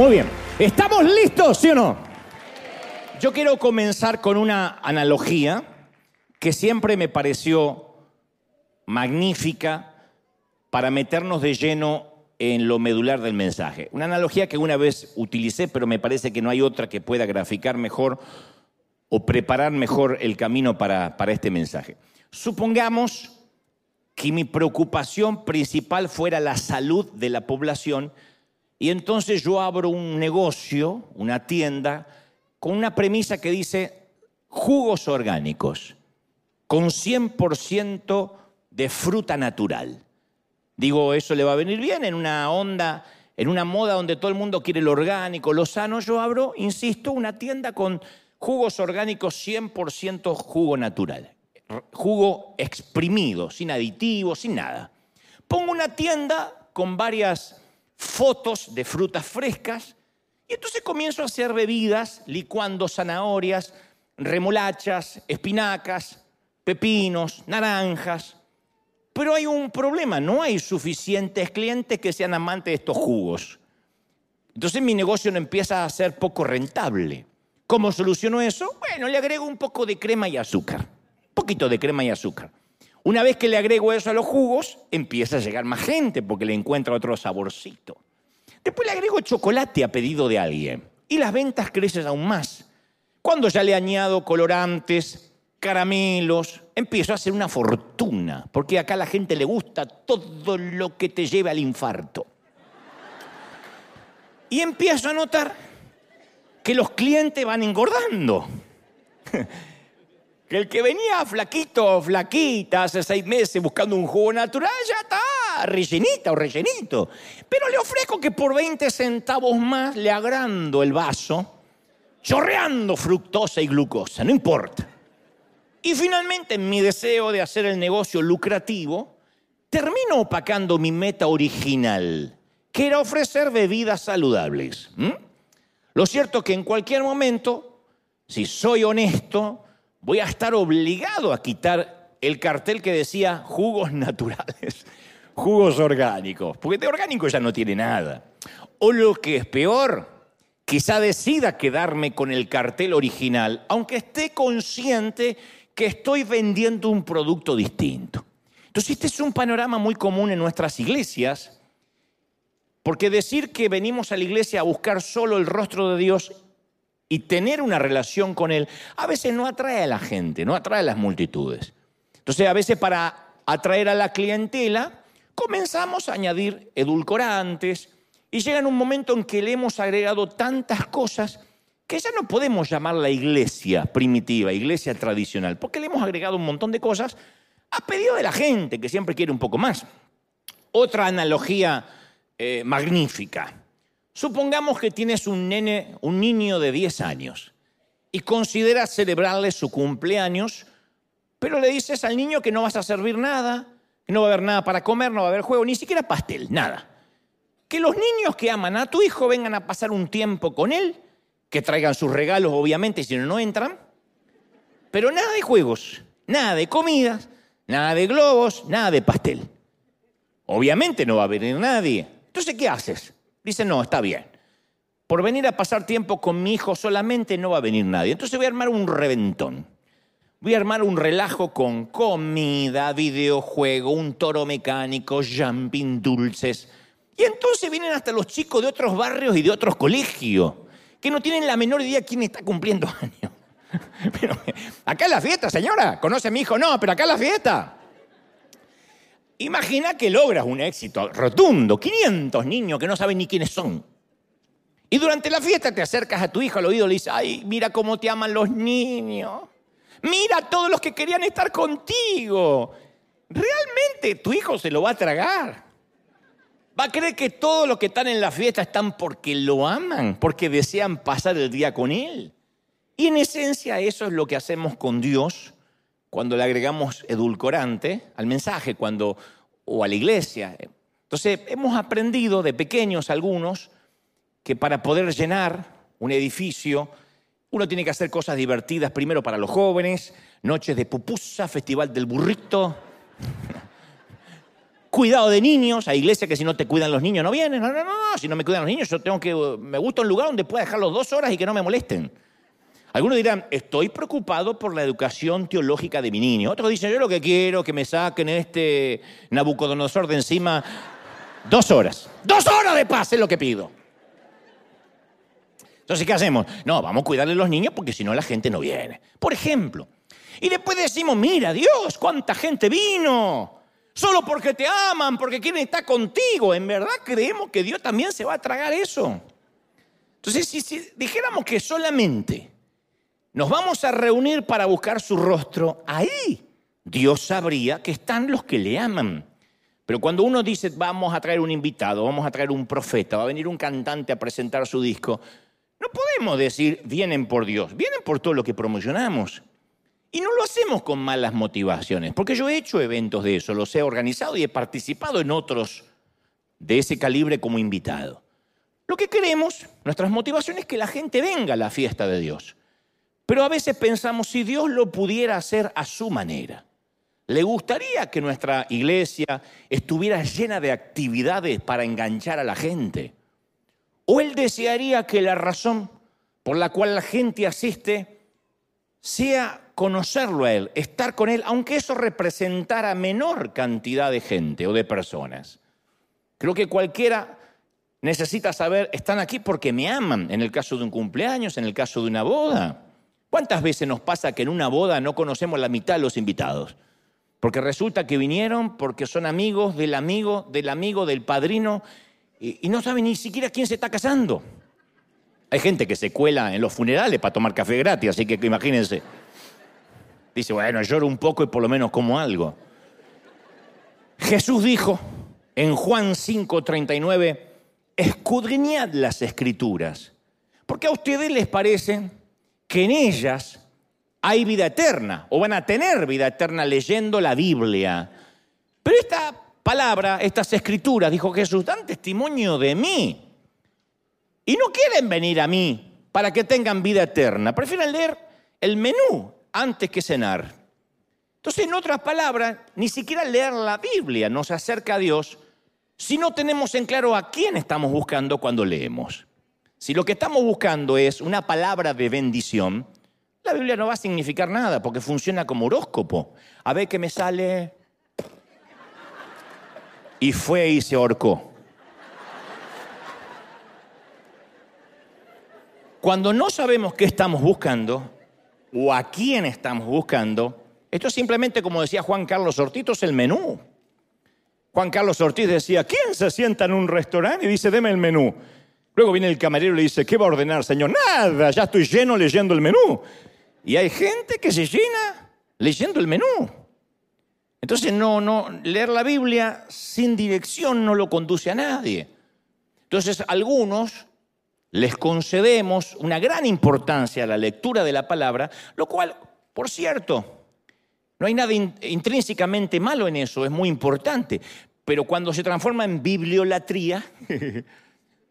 Muy bien. ¿Estamos listos, sí o no? Yo quiero comenzar con una analogía que siempre me pareció magnífica para meternos de lleno en lo medular del mensaje. Una analogía que una vez utilicé, pero me parece que no hay otra que pueda graficar mejor o preparar mejor el camino para, para este mensaje. Supongamos que mi preocupación principal fuera la salud de la población y entonces yo abro un negocio, una tienda, con una premisa que dice jugos orgánicos, con 100% de fruta natural. Digo, eso le va a venir bien en una onda, en una moda donde todo el mundo quiere lo orgánico, lo sano. Yo abro, insisto, una tienda con jugos orgánicos 100% jugo natural. Jugo exprimido, sin aditivos, sin nada. Pongo una tienda con varias fotos de frutas frescas y entonces comienzo a hacer bebidas licuando zanahorias, remolachas, espinacas, pepinos, naranjas. Pero hay un problema, no hay suficientes clientes que sean amantes de estos jugos. Entonces mi negocio no empieza a ser poco rentable. ¿Cómo soluciono eso? Bueno, le agrego un poco de crema y azúcar. Un poquito de crema y azúcar. Una vez que le agrego eso a los jugos, empieza a llegar más gente porque le encuentra otro saborcito. Después le agrego chocolate a pedido de alguien y las ventas crecen aún más. Cuando ya le añado colorantes, caramelos, empiezo a hacer una fortuna, porque acá a la gente le gusta todo lo que te lleve al infarto. Y empiezo a notar que los clientes van engordando. Que el que venía flaquito o flaquita hace seis meses buscando un jugo natural ya está rellenita o rellenito. Pero le ofrezco que por 20 centavos más le agrando el vaso, chorreando fructosa y glucosa, no importa. Y finalmente, en mi deseo de hacer el negocio lucrativo, termino opacando mi meta original, que era ofrecer bebidas saludables. Lo cierto es que en cualquier momento, si soy honesto, voy a estar obligado a quitar el cartel que decía jugos naturales, jugos orgánicos, porque de orgánico ya no tiene nada. O lo que es peor, quizá decida quedarme con el cartel original, aunque esté consciente que estoy vendiendo un producto distinto. Entonces, este es un panorama muy común en nuestras iglesias, porque decir que venimos a la iglesia a buscar solo el rostro de Dios y tener una relación con Él, a veces no atrae a la gente, no atrae a las multitudes. Entonces, a veces para atraer a la clientela, comenzamos a añadir edulcorantes y llega un momento en que le hemos agregado tantas cosas que ya no podemos llamar la iglesia primitiva, iglesia tradicional, porque le hemos agregado un montón de cosas a pedido de la gente, que siempre quiere un poco más. Otra analogía eh, magnífica. Supongamos que tienes un nene, un niño de 10 años y consideras celebrarle su cumpleaños, pero le dices al niño que no vas a servir nada, que no va a haber nada para comer, no va a haber juego, ni siquiera pastel, nada. Que los niños que aman a tu hijo vengan a pasar un tiempo con él, que traigan sus regalos, obviamente, si no, no entran, pero nada de juegos, nada de comidas, nada de globos, nada de pastel. Obviamente no va a venir nadie. Entonces, ¿qué haces? Dice, no, está bien. Por venir a pasar tiempo con mi hijo solamente no va a venir nadie. Entonces voy a armar un reventón. Voy a armar un relajo con comida, videojuego, un toro mecánico, jumping, dulces. Y entonces vienen hasta los chicos de otros barrios y de otros colegios, que no tienen la menor idea quién está cumpliendo años. Pero acá es la fiesta, señora. ¿Conoce a mi hijo? No, pero acá es la fiesta. Imagina que logras un éxito rotundo, 500 niños que no saben ni quiénes son. Y durante la fiesta te acercas a tu hijo al oído y le dices, ay, mira cómo te aman los niños. Mira a todos los que querían estar contigo. Realmente tu hijo se lo va a tragar. Va a creer que todos los que están en la fiesta están porque lo aman, porque desean pasar el día con él. Y en esencia eso es lo que hacemos con Dios cuando le agregamos edulcorante al mensaje cuando, o a la iglesia. Entonces, hemos aprendido de pequeños algunos que para poder llenar un edificio Uno tiene que hacer cosas divertidas primero para los jóvenes, noches de pupusa, festival del burrito. Cuidado de niños, hay iglesias que si no te cuidan los niños no vienen. No, no, no, si no me cuidan los niños, yo tengo que. Me gusta un lugar donde pueda dejarlos dos horas y que no me molesten. Algunos dirán, estoy preocupado por la educación teológica de mi niño. Otros dicen, yo lo que quiero que me saquen este Nabucodonosor de encima dos horas. Dos horas de paz es lo que pido. Entonces, ¿qué hacemos? No, vamos a cuidarle a los niños porque si no la gente no viene. Por ejemplo. Y después decimos, mira Dios, cuánta gente vino. Solo porque te aman, porque quieren estar contigo. En verdad creemos que Dios también se va a tragar eso. Entonces, si, dijéramos que solamente nos vamos a reunir para buscar su rostro, ahí Dios sabría que están los que le aman. Pero cuando uno dice, vamos a traer un invitado, vamos a traer un profeta, va a venir un cantante a presentar su disco, no podemos decir, vienen por Dios, vienen por todo lo que promocionamos. Y no lo hacemos con malas motivaciones, porque yo he hecho eventos de eso, los he organizado y he participado en otros de ese calibre como invitado. Lo que queremos, nuestras motivaciones es que la gente venga a la fiesta de Dios. Pero a veces pensamos, si Dios lo pudiera hacer a su manera, ¿le gustaría que nuestra iglesia estuviera llena de actividades para enganchar a la gente? ¿O él desearía que la razón por la cual la gente asiste sea conocerlo a él, estar con él, aunque eso representara menor cantidad de gente o de personas? Creo que cualquiera necesita saber, están aquí porque me aman, en el caso de un cumpleaños, en el caso de una boda. ¿Cuántas veces nos pasa que en una boda no conocemos la mitad de los invitados? Porque resulta que vinieron porque son amigos del amigo, del amigo, del padrino, y, no saben ni siquiera quién se está casando. Hay gente que se cuela en los funerales para tomar café gratis, así que imagínense. Dice, bueno, lloro un poco y por lo menos como algo. Jesús dijo en Juan 5:39, escudriñad las escrituras, porque a ustedes les parece que en ellas hay vida eterna, o van a tener vida eterna leyendo la Biblia. Pero esta palabra, estas escrituras, dijo Jesús, dan testimonio de mí. Y no quieren venir a mí para que tengan vida eterna. Prefieren leer el menú antes que cenar. Entonces, en otras palabras, ni siquiera leer la Biblia nos acerca a Dios si no tenemos en claro a quién estamos buscando cuando leemos. Si lo que estamos buscando es una palabra de bendición, la Biblia no va a significar nada porque funciona como horóscopo. A ver qué me sale y fue y se ahorcó. Cuando no sabemos qué estamos buscando o a quién estamos buscando, esto es simplemente como decía Juan Carlos Ortiz, es el menú. Juan Carlos Ortiz decía, ¿quién se sienta en un restaurante y dice, deme el menú? Luego viene el camarero y le dice, ¿qué va a ordenar, señor? Nada, ya estoy lleno leyendo el menú. Y hay gente que se llena leyendo el menú. Entonces, no, no, leer la Biblia sin dirección no lo conduce a nadie. Entonces, algunos les concedemos una gran importancia a la lectura de la palabra, lo cual, por cierto, no hay nada intrínsecamente malo en eso, es muy importante. Pero cuando se transforma en bibliolatría,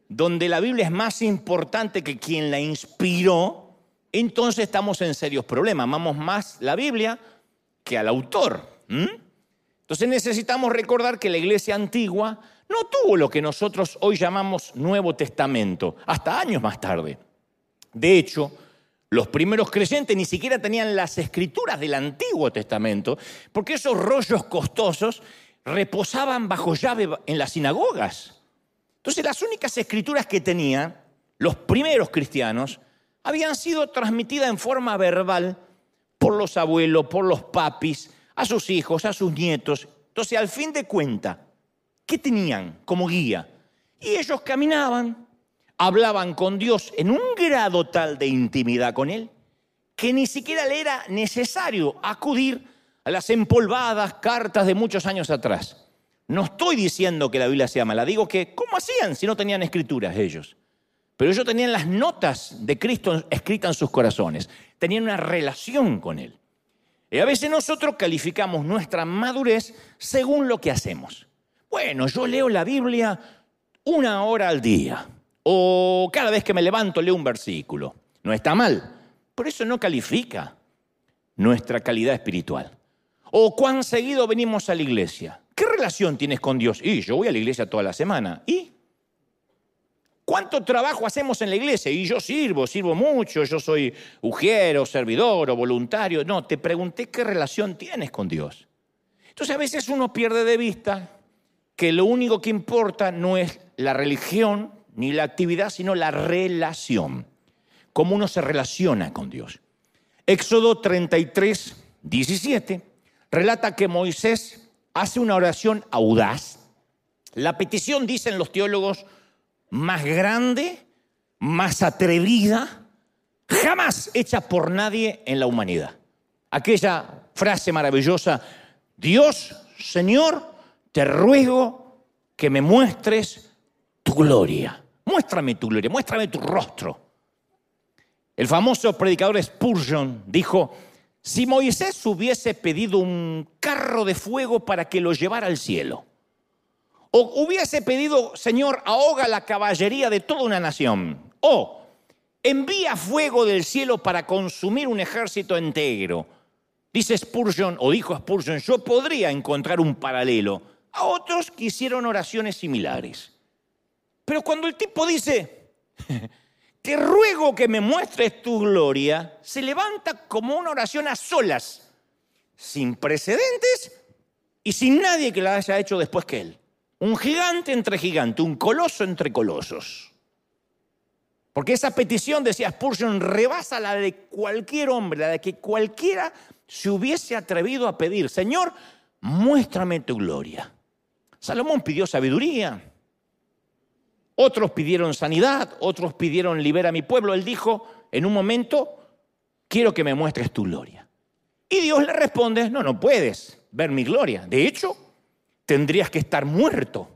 donde la Biblia es más importante que quien la inspiró, entonces estamos en serios problemas. Amamos más la Biblia que al autor. Entonces necesitamos recordar que la iglesia antigua no tuvo lo que nosotros hoy llamamos Nuevo Testamento, hasta años más tarde. De hecho, los primeros creyentes ni siquiera tenían las escrituras del Antiguo Testamento, porque esos rollos costosos reposaban bajo llave en las sinagogas. Entonces las únicas escrituras que tenían los primeros cristianos habían sido transmitidas en forma verbal por los abuelos, por los papis, a sus hijos, a sus nietos. Entonces, al fin de cuentas, ¿qué tenían como guía? Y ellos caminaban, hablaban con Dios en un grado tal de intimidad con Él, que ni siquiera le era necesario acudir a las empolvadas cartas de muchos años atrás. No estoy diciendo que la Biblia sea mala, digo que ¿cómo hacían si no tenían escrituras ellos? Pero ellos tenían las notas de Cristo escritas en sus corazones, tenían una relación con Él. Y a veces nosotros calificamos nuestra madurez según lo que hacemos. Bueno, yo leo la Biblia una hora al día, o cada vez que me levanto leo un versículo. No está mal, pero eso no califica nuestra calidad espiritual. O cuán seguido venimos a la iglesia. ¿Qué relación tienes con Dios? Y yo voy a la iglesia toda la semana. ¿Y? ¿Cuánto trabajo hacemos en la iglesia? Y yo sirvo, sirvo mucho, yo soy ujiero, servidor o voluntario. No, te pregunté qué relación tienes con Dios. Entonces a veces uno pierde de vista que lo único que importa no es la religión ni la actividad, sino la relación. Cómo uno se relaciona con Dios. Éxodo 33, 17 relata que Moisés hace una oración audaz. La petición, dicen los teólogos, más grande, más atrevida, jamás hecha por nadie en la humanidad. Aquella frase maravillosa, Dios, Señor, te ruego que me muestres tu gloria. Muéstrame tu gloria, muéstrame tu rostro. El famoso predicador Spurgeon dijo, si Moisés hubiese pedido un carro de fuego para que lo llevara al cielo, o hubiese pedido, Señor, ahoga la caballería de toda una nación. O envía fuego del cielo para consumir un ejército entero. Dice Spurgeon, o dijo Spurgeon, yo podría encontrar un paralelo. A otros que hicieron oraciones similares. Pero cuando el tipo dice, te ruego que me muestres tu gloria, se levanta como una oración a solas, sin precedentes y sin nadie que la haya hecho después que él. Un gigante entre gigantes, un coloso entre colosos. Porque esa petición, decía Spurgeon, rebasa la de cualquier hombre, la de que cualquiera se hubiese atrevido a pedir, Señor, muéstrame tu gloria. Salomón pidió sabiduría, otros pidieron sanidad, otros pidieron libera a mi pueblo. Él dijo en un momento, quiero que me muestres tu gloria. Y Dios le responde, no, no puedes ver mi gloria. De hecho, tendrías que estar muerto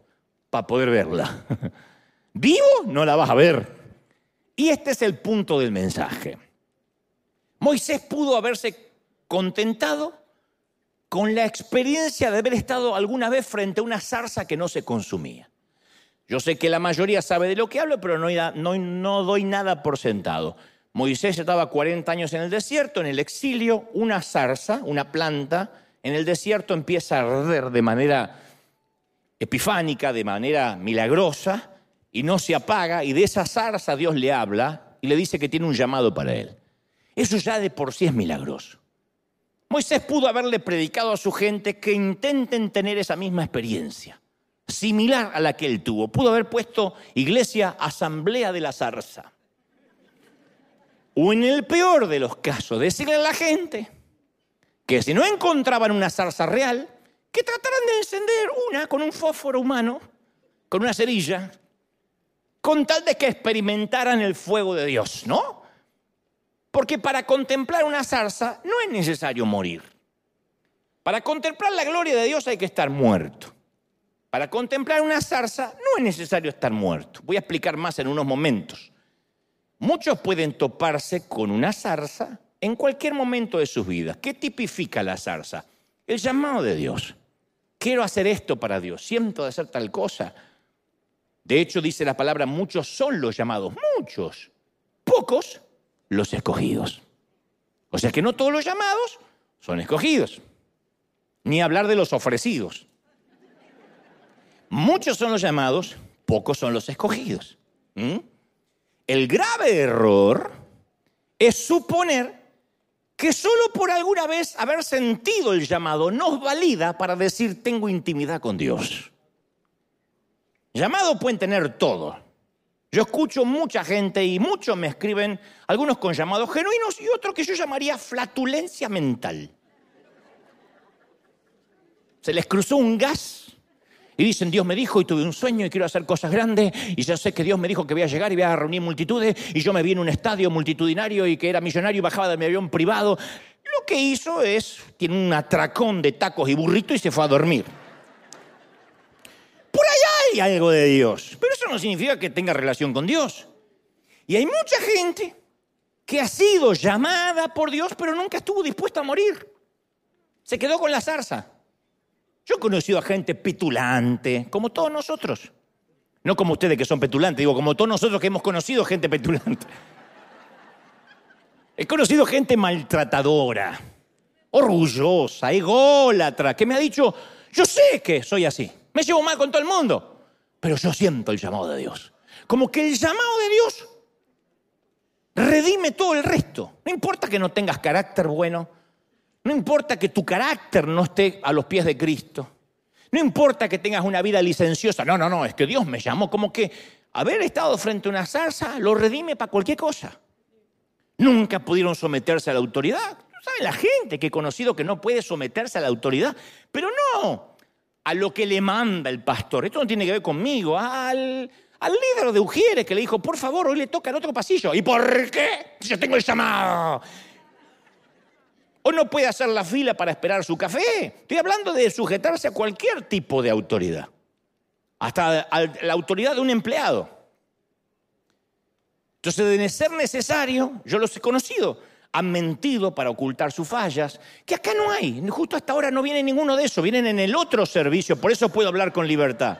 para poder verla. Vivo no la vas a ver. Y este es el punto del mensaje. Moisés pudo haberse contentado con la experiencia de haber estado alguna vez frente a una zarza que no se consumía. Yo sé que la mayoría sabe de lo que hablo, pero no, doy nada por sentado. Moisés estaba 40 años en el desierto, en el exilio, una zarza, una planta, en el desierto empieza a arder de manera epifánica, de manera milagrosa, y no se apaga, y de esa zarza Dios le habla y le dice que tiene un llamado para él. Eso ya de por sí es milagroso. Moisés pudo haberle predicado a su gente que intenten tener esa misma experiencia, similar a la que él tuvo. Pudo haber puesto iglesia, asamblea de la zarza. O en el peor de los casos, decirle a la gente que si no encontraban una zarza real, que trataran de encender una con un fósforo humano, con una cerilla, con tal de que experimentaran el fuego de Dios, ¿no? Porque para contemplar una zarza no es necesario morir. Para contemplar la gloria de Dios hay que estar muerto. Para contemplar una zarza no es necesario estar muerto. Voy a explicar más en unos momentos. Muchos pueden toparse con una zarza en cualquier momento de sus vidas. ¿Qué tipifica la zarza? El llamado de Dios quiero hacer esto para Dios, siento de hacer tal cosa. De hecho, dice la palabra, muchos son los llamados, muchos, pocos los escogidos. O sea que no todos los llamados son escogidos, ni hablar de los ofrecidos. Muchos son los llamados, pocos son los escogidos. El grave error es suponer que solo por alguna vez haber sentido el llamado nos valida para decir tengo intimidad con Dios. Llamado pueden tener todo. Yo escucho mucha gente y muchos me escriben, algunos con llamados genuinos y otros que yo llamaría flatulencia mental. Se les cruzó un gas y dicen, Dios me dijo y tuve un sueño y quiero hacer cosas grandes y yo sé que Dios me dijo que voy a llegar y voy a reunir multitudes y yo me vi en un estadio multitudinario y que era millonario y bajaba de mi avión privado. Lo que hizo es, tiene un atracón de tacos y burrito y se fue a dormir. Por allá hay algo de Dios, pero eso no significa que tenga relación con Dios. Y hay mucha gente que ha sido llamada por Dios pero nunca estuvo dispuesta a morir. Se quedó con la zarza. Yo he conocido a gente petulante, como todos nosotros. No como ustedes que son petulantes, digo, como todos nosotros que hemos conocido gente petulante. He conocido gente maltratadora, orgullosa, ególatra, que me ha dicho, yo sé que soy así, me llevo mal con todo el mundo, pero yo siento el llamado de Dios. Como que el llamado de Dios redime todo el resto. No importa que no tengas carácter bueno, no importa que tu carácter no esté a los pies de Cristo, no importa que tengas una vida licenciosa, no, no, no, es que Dios me llamó, como que haber estado frente a una zarza lo redime para cualquier cosa. Nunca pudieron someterse a la autoridad. ¿Saben la gente que he conocido que no puede someterse a la autoridad? Pero no a lo que le manda el pastor. Esto no tiene que ver conmigo, al, al líder de Ujieres que le dijo, por favor, hoy le toca el otro pasillo. ¿Y por qué? Yo tengo el llamado. O no puede hacer la fila para esperar su café. Estoy hablando de sujetarse a cualquier tipo de autoridad. Hasta la autoridad de un empleado. Entonces, de ser necesario, yo los he conocido, han mentido para ocultar sus fallas, que acá no hay. Justo hasta ahora no viene ninguno de eso, vienen en el otro servicio, por eso puedo hablar con libertad.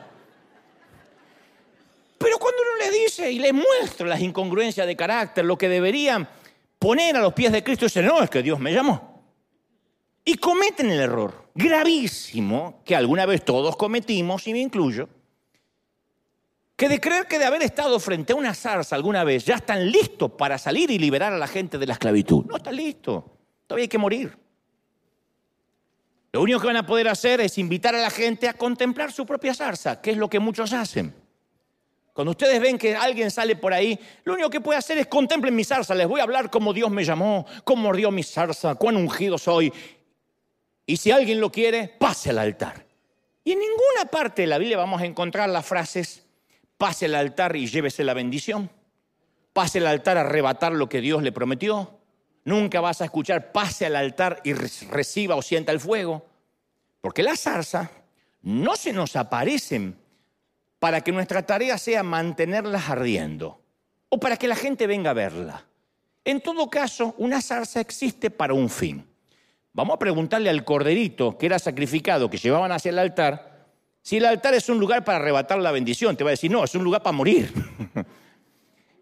Pero cuando uno les dice y les muestra las incongruencias de carácter, lo que deberían poner a los pies de Cristo, dicen, no, es que Dios me llamó. Y cometen el error gravísimo que alguna vez todos cometimos, y me incluyo, que de creer que de haber estado frente a una zarza alguna vez ya están listos para salir y liberar a la gente de la esclavitud. No están listos, todavía hay que morir. Lo único que van a poder hacer es invitar a la gente a contemplar su propia zarza, que es lo que muchos hacen. Cuando ustedes ven que alguien sale por ahí, lo único que puede hacer es contemplen mi zarza. Les voy a hablar cómo Dios me llamó, cómo mordió mi zarza, cuán ungido soy. Y si alguien lo quiere, pase al altar. Y en ninguna parte de la Biblia vamos a encontrar las frases, pase al altar y llévese la bendición. Pase al altar a arrebatar lo que Dios le prometió. Nunca vas a escuchar, pase al altar y reciba o sienta el fuego. Porque la zarza no se nos aparecen para que nuestra tarea sea mantenerlas ardiendo o para que la gente venga a verla. En todo caso, una zarza existe para un fin. Vamos a preguntarle al corderito que era sacrificado, que llevaban hacia el altar, si el altar es un lugar para arrebatar la bendición. Te va a decir, no, es un lugar para morir.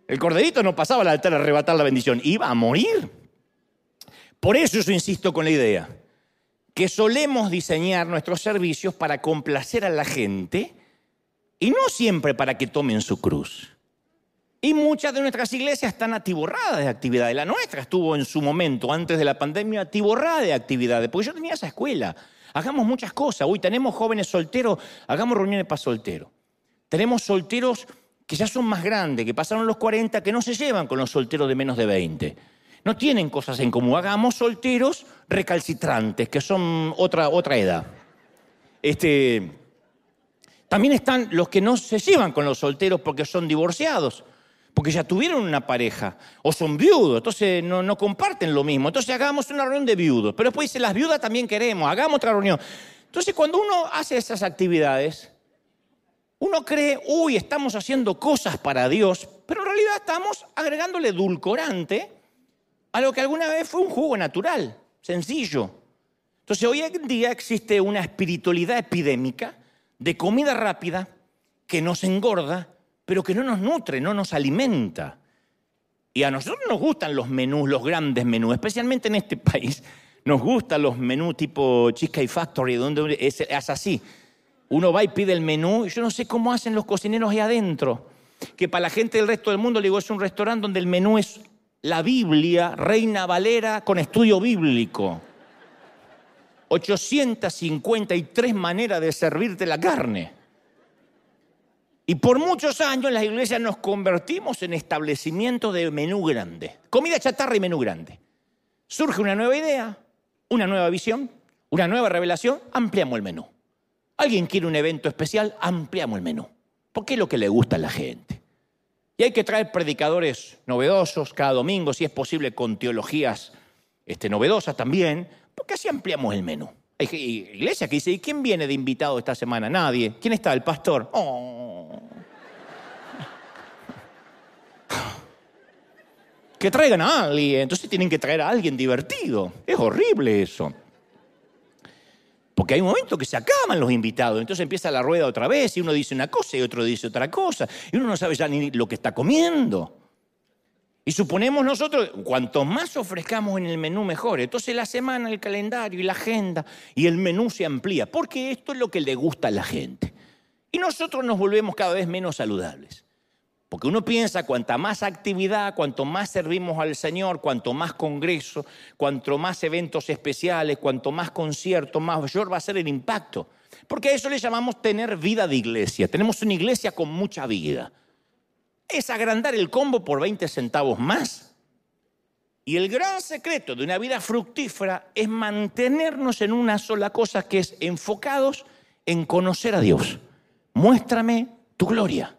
El corderito no pasaba al altar a arrebatar la bendición, iba a morir. Por eso yo insisto con la idea, que solemos diseñar nuestros servicios para complacer a la gente y no siempre para que tomen su cruz. Y muchas de nuestras iglesias están atiborradas de actividades. La nuestra estuvo en su momento, antes de la pandemia, atiborrada de actividades, porque yo tenía esa escuela. Hagamos muchas cosas. Hoy tenemos jóvenes solteros, hagamos reuniones para solteros. Tenemos solteros que ya son más grandes, que pasaron los 40, que no se llevan con los solteros de menos de 20. No tienen cosas en común. Hagamos solteros recalcitrantes, que son otra, otra edad. Este, también están los que no se llevan con los solteros porque son divorciados porque ya tuvieron una pareja, o son viudos, entonces no, comparten lo mismo. Entonces hagamos una reunión de viudos, pero después dice, las viudas también queremos, hagamos otra reunión. Entonces cuando uno hace esas actividades, uno cree, uy, estamos haciendo cosas para Dios, pero en realidad estamos agregándole edulcorante a lo que alguna vez fue un jugo natural, sencillo. Entonces hoy en día existe una espiritualidad epidémica de comida rápida que nos engorda pero que no nos nutre, no nos alimenta. Y a nosotros nos gustan los menús, los grandes menús, especialmente en este país. Nos gustan los menús tipo Cheesecake Factory, donde es, es así. Uno va y pide el menú, yo no sé cómo hacen los cocineros ahí adentro. Que para la gente del resto del mundo, le digo, es un restaurante donde el menú es la Biblia, Reina Valera, con estudio bíblico. 853 maneras de servirte la carne. Y por muchos años las iglesias nos convertimos en establecimientos de menú grande. Comida chatarra y menú grande. Surge una nueva idea, una nueva visión, una nueva revelación, ampliamos el menú. Alguien quiere un evento especial, ampliamos el menú. Porque es lo que le gusta a la gente. Y hay que traer predicadores novedosos cada domingo, si es posible con teologías este, novedosas también, porque así ampliamos el menú. Hay iglesia que dice, ¿y quién viene de invitado esta semana? Nadie. ¿Quién está? El pastor. Oh. Que traigan a alguien. Entonces tienen que traer a alguien divertido. Es horrible eso. Porque hay un momento que se acaban los invitados, entonces empieza la rueda otra vez y uno dice una cosa y otro dice otra cosa y uno no sabe ya ni lo que está comiendo. Y suponemos nosotros, cuanto más ofrezcamos en el menú, mejor. Entonces la semana, el calendario y la agenda y el menú se amplía, porque esto es lo que le gusta a la gente. Y nosotros nos volvemos cada vez menos saludables. Porque uno piensa, cuanta más actividad, cuanto más servimos al Señor, cuanto más congreso, cuanto más eventos especiales, cuanto más conciertos, mayor va a ser el impacto. Porque a eso le llamamos tener vida de iglesia. Tenemos una iglesia con mucha vida es agrandar el combo por 20 centavos más. Y el gran secreto de una vida fructífera es mantenernos en una sola cosa que es enfocados en conocer a Dios. Muéstrame tu gloria.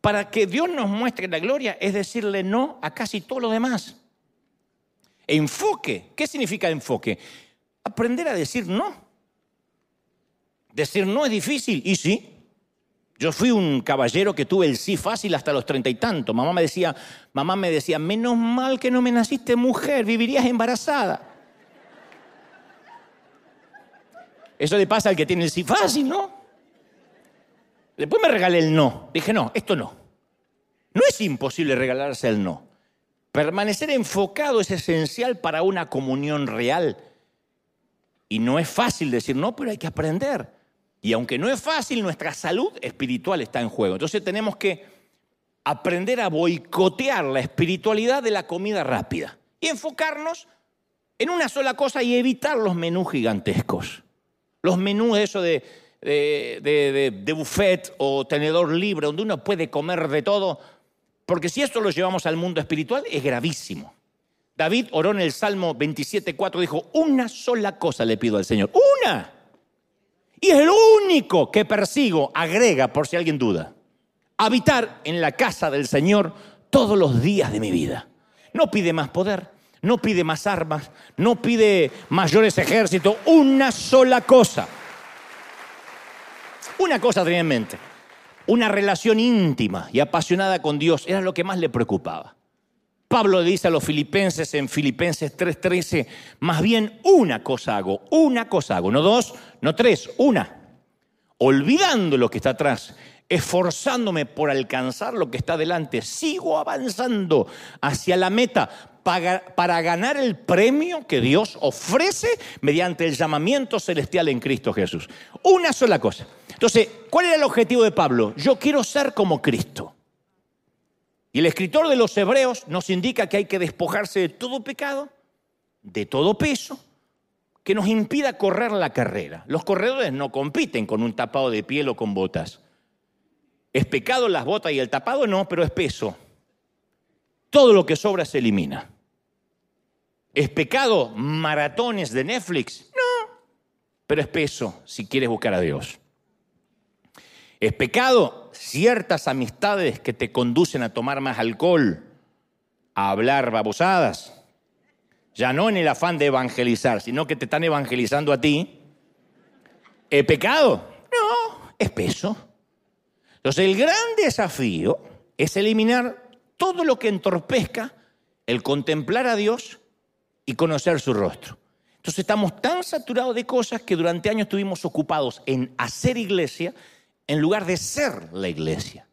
Para que Dios nos muestre la gloria es decirle no a casi todo lo demás. Enfoque. ¿Qué significa enfoque? Aprender a decir no. Decir no es difícil, y sí, yo fui un caballero que tuve el sí fácil hasta los treinta y tantos. Mamá me decía, mamá me decía, menos mal que no me naciste mujer, vivirías embarazada. Eso le pasa al que tiene el sí fácil, ¿no? Después me regalé el no. Dije, no, esto no. No es imposible regalarse el no. Permanecer enfocado es esencial para una comunión real. Y no es fácil decir no, pero hay que aprender. Y aunque no es fácil, nuestra salud espiritual está en juego. Entonces tenemos que aprender a boicotear la espiritualidad de la comida rápida y enfocarnos en una sola cosa y evitar los menús gigantescos. Los menús eso de, de, buffet o tenedor libre, donde uno puede comer de todo, porque si esto lo llevamos al mundo espiritual es gravísimo. David oró en el Salmo 27.4, dijo, una sola cosa le pido al Señor, una y es el único que persigo, agrega por si alguien duda, habitar en la casa del Señor todos los días de mi vida. No pide más poder, no pide más armas, no pide mayores ejércitos, una sola cosa. Una cosa tenía en mente, una relación íntima y apasionada con Dios era lo que más le preocupaba. Pablo dice a los filipenses en Filipenses 3:13, más bien una cosa hago, una cosa hago, no dos, no tres, una. Olvidando lo que está atrás, esforzándome por alcanzar lo que está delante, sigo avanzando hacia la meta para, ganar el premio que Dios ofrece mediante el llamamiento celestial en Cristo Jesús. Una sola cosa. Entonces, ¿cuál era el objetivo de Pablo? Yo quiero ser como Cristo. Y el escritor de los Hebreos nos indica que hay que despojarse de todo pecado, de todo peso, que nos impida correr la carrera. Los corredores no compiten con un tapado de piel o con botas. Es pecado las botas y el tapado no, pero es peso. Todo lo que sobra se elimina. ¿Es pecado maratones de Netflix? No, pero es peso si quieres buscar a Dios. ¿Es pecado ciertas amistades que te conducen a tomar más alcohol, a hablar babosadas? Ya no en el afán de evangelizar, sino que te están evangelizando a ti. ¿Es pecado? No, es peso. Entonces el gran desafío es eliminar todo lo que entorpezca el contemplar a Dios y conocer su rostro. Entonces estamos tan saturados de cosas que durante años estuvimos ocupados en hacer iglesia en lugar de ser la iglesia.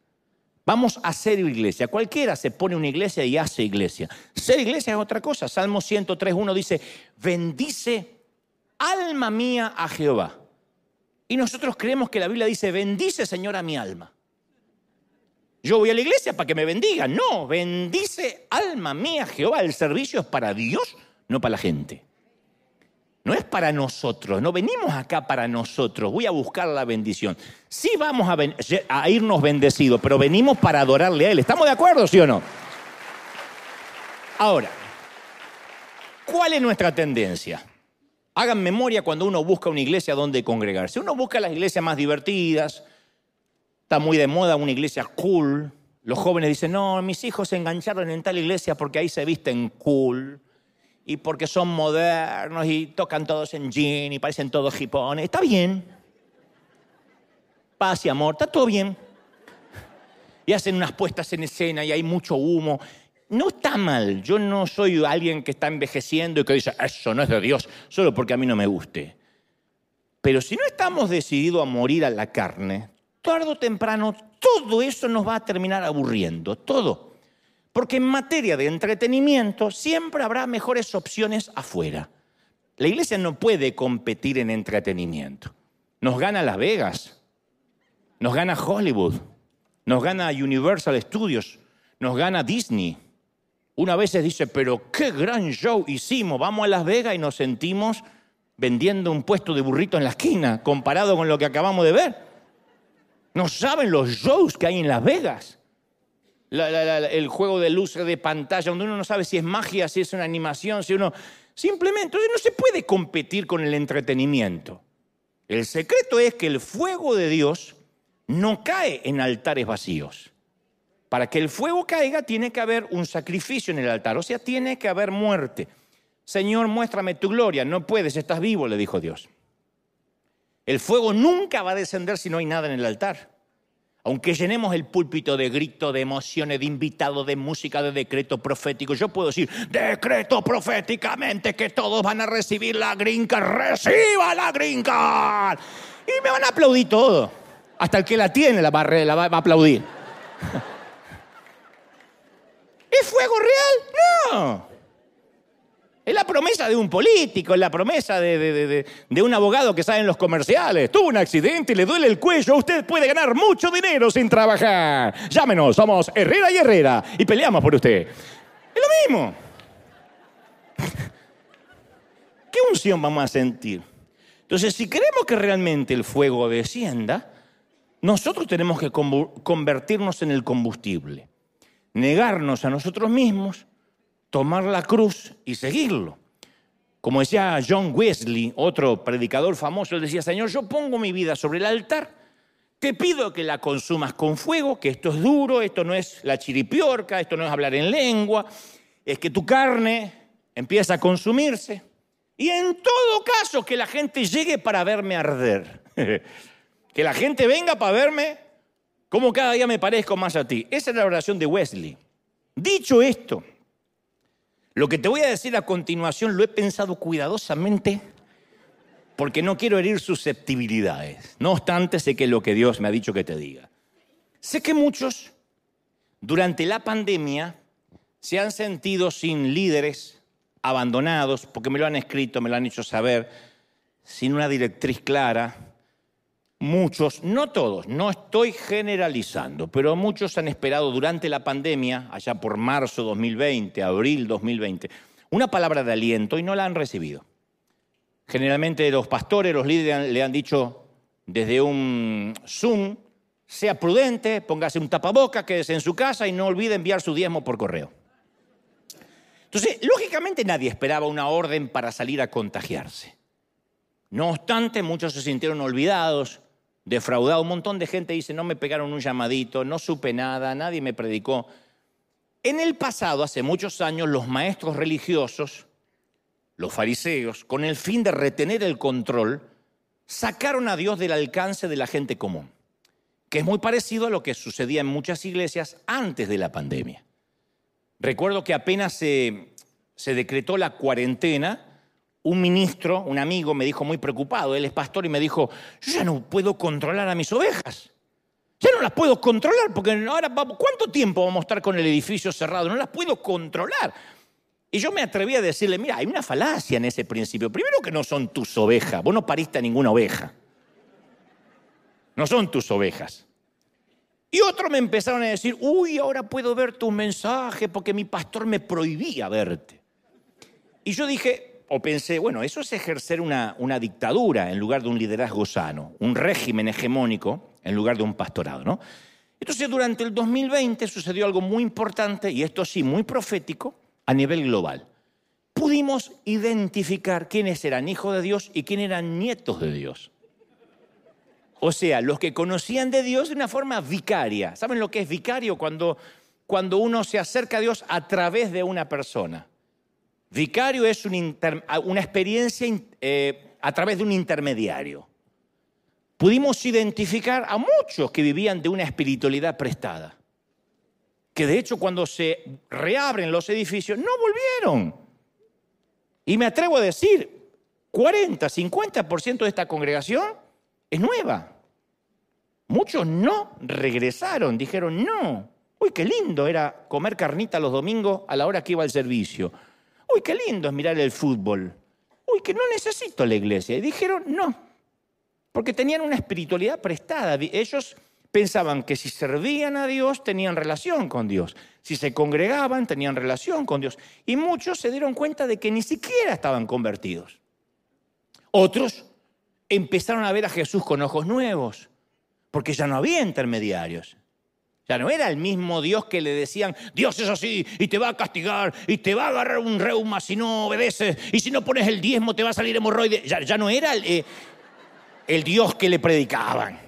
Vamos a ser iglesia. Cualquiera se pone una iglesia y hace iglesia. Ser iglesia es otra cosa. Salmo 103.1 dice, bendice alma mía a Jehová. Y nosotros creemos que la Biblia dice, bendice Señor a mi alma. Yo voy a la iglesia para que me bendiga. No, bendice alma mía Jehová. El servicio es para Dios, no para la gente. No es para nosotros, no venimos acá para nosotros, voy a buscar la bendición. Sí vamos a, irnos bendecidos, pero venimos para adorarle a Él. ¿Estamos de acuerdo, sí o no? Ahora, ¿cuál es nuestra tendencia? Hagan memoria cuando uno busca una iglesia donde congregarse. Uno busca las iglesias más divertidas, está muy de moda una iglesia cool. Los jóvenes dicen, no, mis hijos se engancharon en tal iglesia porque ahí se visten cool y porque son modernos y tocan todos en jean y parecen todos hipones. Está bien. Paz y amor, está todo bien. Y hacen unas puestas en escena y hay mucho humo. No está mal. Yo no soy alguien que está envejeciendo y que dice, eso no es de Dios, solo porque a mí no me guste. Pero si no estamos decididos a morir a la carne, tarde o temprano todo eso nos va a terminar aburriendo, todo. Porque en materia de entretenimiento siempre habrá mejores opciones afuera. La iglesia no puede competir en entretenimiento. Nos gana Las Vegas, nos gana Hollywood, nos gana Universal Studios, nos gana Disney. Una vez dice, pero qué gran show hicimos, vamos a Las Vegas y nos sentimos vendiendo un puesto de burrito en la esquina comparado con lo que acabamos de ver. No saben los shows que hay en Las Vegas. El juego de luces de pantalla, donde uno no sabe si es magia, si es una animación, si uno... Simplemente, no se puede competir con el entretenimiento. El secreto es que el fuego de Dios no cae en altares vacíos. Para que el fuego caiga tiene que haber un sacrificio en el altar, o sea, tiene que haber muerte. Señor, muéstrame tu gloria. No puedes, estás vivo, le dijo Dios. El fuego nunca va a descender si no hay nada en el altar. Aunque llenemos el púlpito de grito, de emociones, de invitados, de música, de decreto profético, yo puedo decir, decreto proféticamente que todos van a recibir la grinca, reciba la grinca. Y me van a aplaudir todo. Hasta el que la tiene la va, la va a aplaudir. ¿Es fuego real? No. Es la promesa de un político, es la promesa de, un abogado que sale en los comerciales. Tuvo un accidente y le duele el cuello. Usted puede ganar mucho dinero sin trabajar. Llámenos, somos Herrera y Herrera y peleamos por usted. Es lo mismo. ¿Qué unción vamos a sentir? Entonces, si queremos que realmente el fuego descienda, nosotros tenemos que convertirnos en el combustible, negarnos a nosotros mismos tomar la cruz y seguirlo. Como decía John Wesley, otro predicador famoso, él decía, Señor, yo pongo mi vida sobre el altar, te pido que la consumas con fuego, que esto es duro, esto no es la chiripiorca, esto no es hablar en lengua, es que tu carne empieza a consumirse. Y en todo caso, que la gente llegue para verme arder. que la gente venga para verme como cada día me parezco más a ti. Esa es la oración de Wesley. Dicho esto, lo que te voy a decir a continuación lo he pensado cuidadosamente porque no quiero herir susceptibilidades. No obstante, sé que es lo que Dios me ha dicho que te diga. Sé que muchos durante la pandemia se han sentido sin líderes, abandonados, porque me lo han escrito, me lo han hecho saber, sin una directriz clara, muchos, no todos, no estoy generalizando, pero muchos han esperado durante la pandemia, allá por marzo 2020, abril 2020, una palabra de aliento y no la han recibido. Generalmente los pastores, los líderes le han dicho desde un Zoom, sea prudente, póngase un tapaboca, quédese en su casa y no olvide enviar su diezmo por correo. Entonces, lógicamente nadie esperaba una orden para salir a contagiarse. No obstante, muchos se sintieron olvidados, defraudado. Un montón de gente dice, no me pegaron un llamadito, no supe nada, nadie me predicó. En el pasado, hace muchos años, los maestros religiosos, los fariseos, con el fin de retener el control, sacaron a Dios del alcance de la gente común, que es muy parecido a lo que sucedía en muchas iglesias antes de la pandemia. Recuerdo que apenas se, se decretó la cuarentena, un ministro, un amigo, me dijo muy preocupado, él es pastor, y me dijo, yo ya no puedo controlar a mis ovejas. Ya no las puedo controlar, porque ahora, ¿cuánto tiempo vamos a estar con el edificio cerrado? No las puedo controlar. Y yo me atreví a decirle, mira, hay una falacia en ese principio. Primero que no son tus ovejas, vos no pariste a ninguna oveja. No son tus ovejas. Y otros me empezaron a decir, uy, ahora puedo ver tus mensajes porque mi pastor me prohibía verte. Y yo dije, o pensé, bueno, eso es ejercer una, una, dictadura en lugar de un liderazgo sano, un régimen hegemónico en lugar de un pastorado, ¿no? Entonces, durante el 2020 sucedió algo muy importante, y esto sí, muy profético, a nivel global. Pudimos identificar quiénes eran hijos de Dios y quiénes eran nietos de Dios. O sea, los que conocían de Dios de una forma vicaria. ¿Saben lo que es vicario? Cuando, cuando uno se acerca a Dios a través de una persona. Vicario es una experiencia eh, a través de un intermediario. Pudimos identificar a muchos que vivían de una espiritualidad prestada, que de hecho cuando se reabren los edificios no volvieron. Y me atrevo a decir, 40, 50% de esta congregación es nueva. Muchos no regresaron, dijeron, no, Uy, qué lindo era comer carnita los domingos a la hora que iba al servicio. Uy, qué lindo es mirar el fútbol. Uy, que no necesito la iglesia. Y dijeron, no, porque tenían una espiritualidad prestada. Ellos pensaban que si servían a Dios tenían relación con Dios. Si se congregaban tenían relación con Dios. Y muchos se dieron cuenta de que ni siquiera estaban convertidos. Otros empezaron a ver a Jesús con ojos nuevos, porque ya no había intermediarios. Ya no era el mismo Dios que le decían, Dios es así y te va a castigar y te va a agarrar un reuma si no obedeces y si no pones el diezmo te va a salir hemorroide. Ya, ya no era el, eh, el Dios que le predicaban.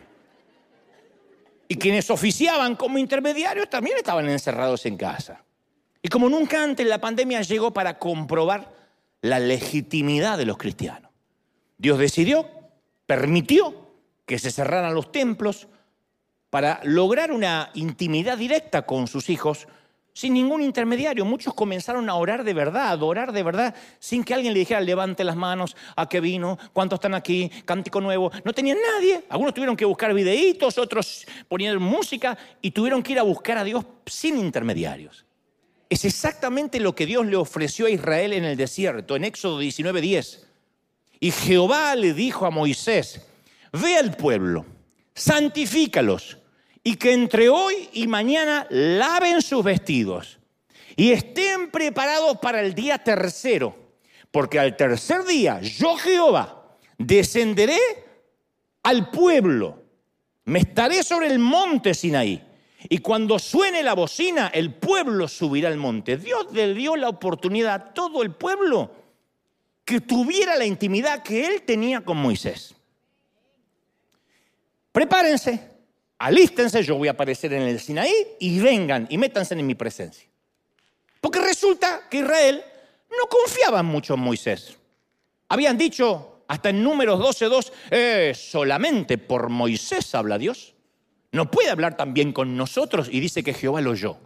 Y quienes oficiaban como intermediarios también estaban encerrados en casa. Y como nunca antes la pandemia llegó para comprobar la legitimidad de los cristianos. Dios decidió, permitió que se cerraran los templos, para lograr una intimidad directa con sus hijos sin ningún intermediario. Muchos comenzaron a orar de verdad, a adorar de verdad, sin que alguien le dijera, levante las manos, a qué vino, cuántos están aquí, cántico nuevo. No tenían nadie. Algunos tuvieron que buscar videitos, otros ponían música y tuvieron que ir a buscar a Dios sin intermediarios. Es exactamente lo que Dios le ofreció a Israel en el desierto, en Éxodo 19:10. Y Jehová le dijo a Moisés, ve al pueblo santifícalos y que entre hoy y mañana laven sus vestidos y estén preparados para el día tercero, porque al tercer día yo Jehová descenderé al pueblo, me estaré sobre el monte Sinaí. Y cuando suene la bocina, el pueblo subirá al monte. Dios le dio la oportunidad a todo el pueblo que tuviera la intimidad que él tenía con Moisés prepárense, alístense, yo voy a aparecer en el Sinaí y vengan y métanse en mi presencia. Porque resulta que Israel no confiaba mucho en Moisés. Habían dicho hasta en números 12.2, eh, solamente por Moisés habla Dios. No puede hablar también con nosotros y dice que Jehová lo oyó.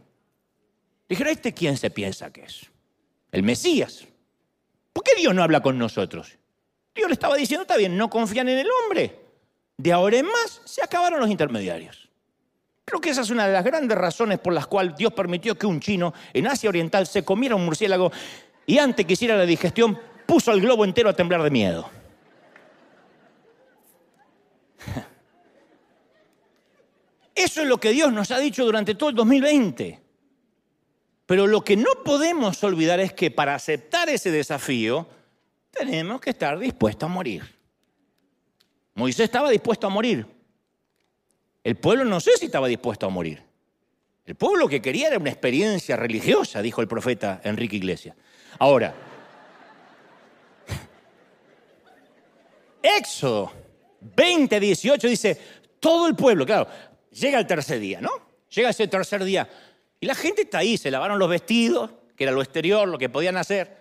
Dijeron, ¿este quién se piensa que es? El Mesías. ¿Por qué Dios no habla con nosotros? Dios le estaba diciendo, está bien, no confían en el hombre. De ahora en más se acabaron los intermediarios. Creo que esa es una de las grandes razones por las cuales Dios permitió que un chino en Asia Oriental se comiera un murciélago y antes que hiciera la digestión puso al globo entero a temblar de miedo. Eso es lo que Dios nos ha dicho durante todo el 2020. Pero lo que no podemos olvidar es que para aceptar ese desafío tenemos que estar dispuestos a morir. Moisés estaba dispuesto a morir. El pueblo no sé si estaba dispuesto a morir. El pueblo que quería era una experiencia religiosa, dijo el profeta Enrique Iglesias. Ahora, Éxodo 20, 18 dice, todo el pueblo, claro, llega el tercer día, ¿no? Llega ese tercer día y la gente está ahí, se lavaron los vestidos, que era lo exterior, lo que podían hacer.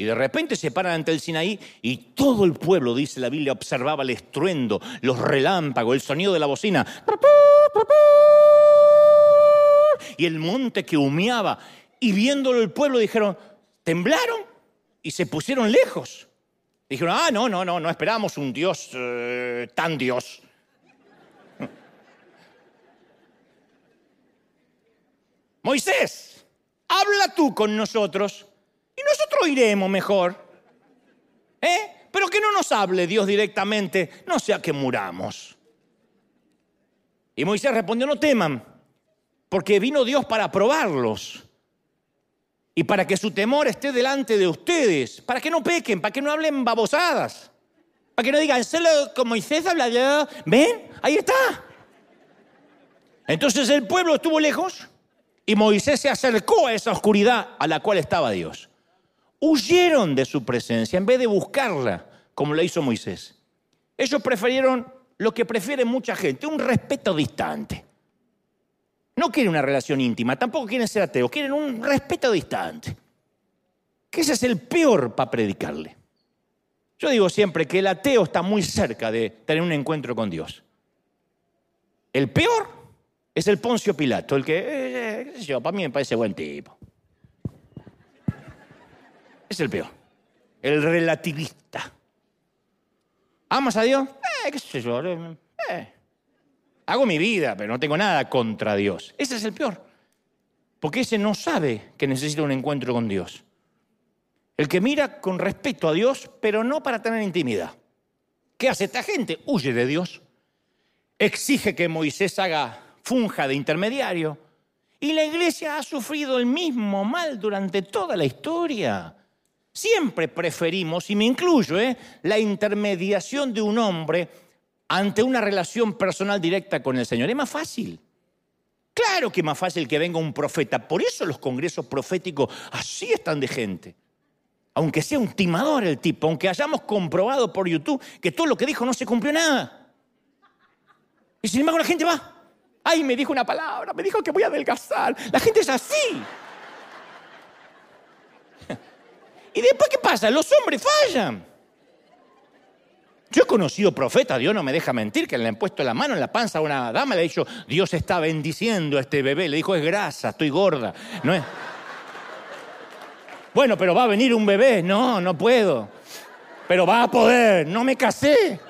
Y de repente se paran ante el Sinaí y todo el pueblo, dice la Biblia, observaba el estruendo, los relámpagos, el sonido de la bocina. Y el monte que humeaba. Y viéndolo el pueblo dijeron, temblaron y se pusieron lejos. Dijeron, ah, no, no, no, no esperamos un Dios eh, tan Dios. Moisés, habla tú con nosotros nosotros iremos mejor. ¿Eh? Pero que no nos hable Dios directamente, no sea que muramos. Y Moisés respondió, no teman, porque vino Dios para probarlos y para que su temor esté delante de ustedes, para que no pequen, para que no hablen babosadas, para que no digan, solo como Moisés habla ven, ahí está. Entonces el pueblo estuvo lejos y Moisés se acercó a esa oscuridad a la cual estaba Dios huyeron de su presencia en vez de buscarla, como lo hizo Moisés. Ellos prefirieron lo que prefiere mucha gente, un respeto distante. No quieren una relación íntima, tampoco quieren ser ateos, quieren un respeto distante. Que ese es el peor para predicarle. Yo digo siempre que el ateo está muy cerca de tener un encuentro con Dios. El peor es el Poncio Pilato, el que, eh, eh, yo, para mí me parece buen tipo es el peor. El relativista. ¿Amas a Dios? Eh, qué sé yo. Eh, hago mi vida, pero no tengo nada contra Dios. Ese es el peor. Porque ese no sabe que necesita un encuentro con Dios. El que mira con respeto a Dios, pero no para tener intimidad. ¿Qué hace esta gente? Huye de Dios. Exige que Moisés haga funja de intermediario. Y la iglesia ha sufrido el mismo mal durante toda la historia. Siempre preferimos, y me incluyo, ¿eh? la intermediación de un hombre ante una relación personal directa con el Señor. Es más fácil. Claro que es más fácil que venga un profeta. Por eso los congresos proféticos así están de gente aunque sea un timador el tipo, aunque hayamos comprobado por YouTube que todo lo que dijo no se cumplió nada. Y sin embargo la gente va, ay, me dijo una palabra, me dijo que voy a adelgazar. La gente es así. ¿Y después qué pasa? Los hombres fallan. Yo he conocido profetas, Dios no me deja mentir, que le han puesto la mano en la panza a una dama, le ha dicho, Dios está bendiciendo a este bebé. Le dijo, es grasa, estoy gorda. No es... Bueno, pero va a venir un bebé. No, no puedo. Pero va a poder. No me casé.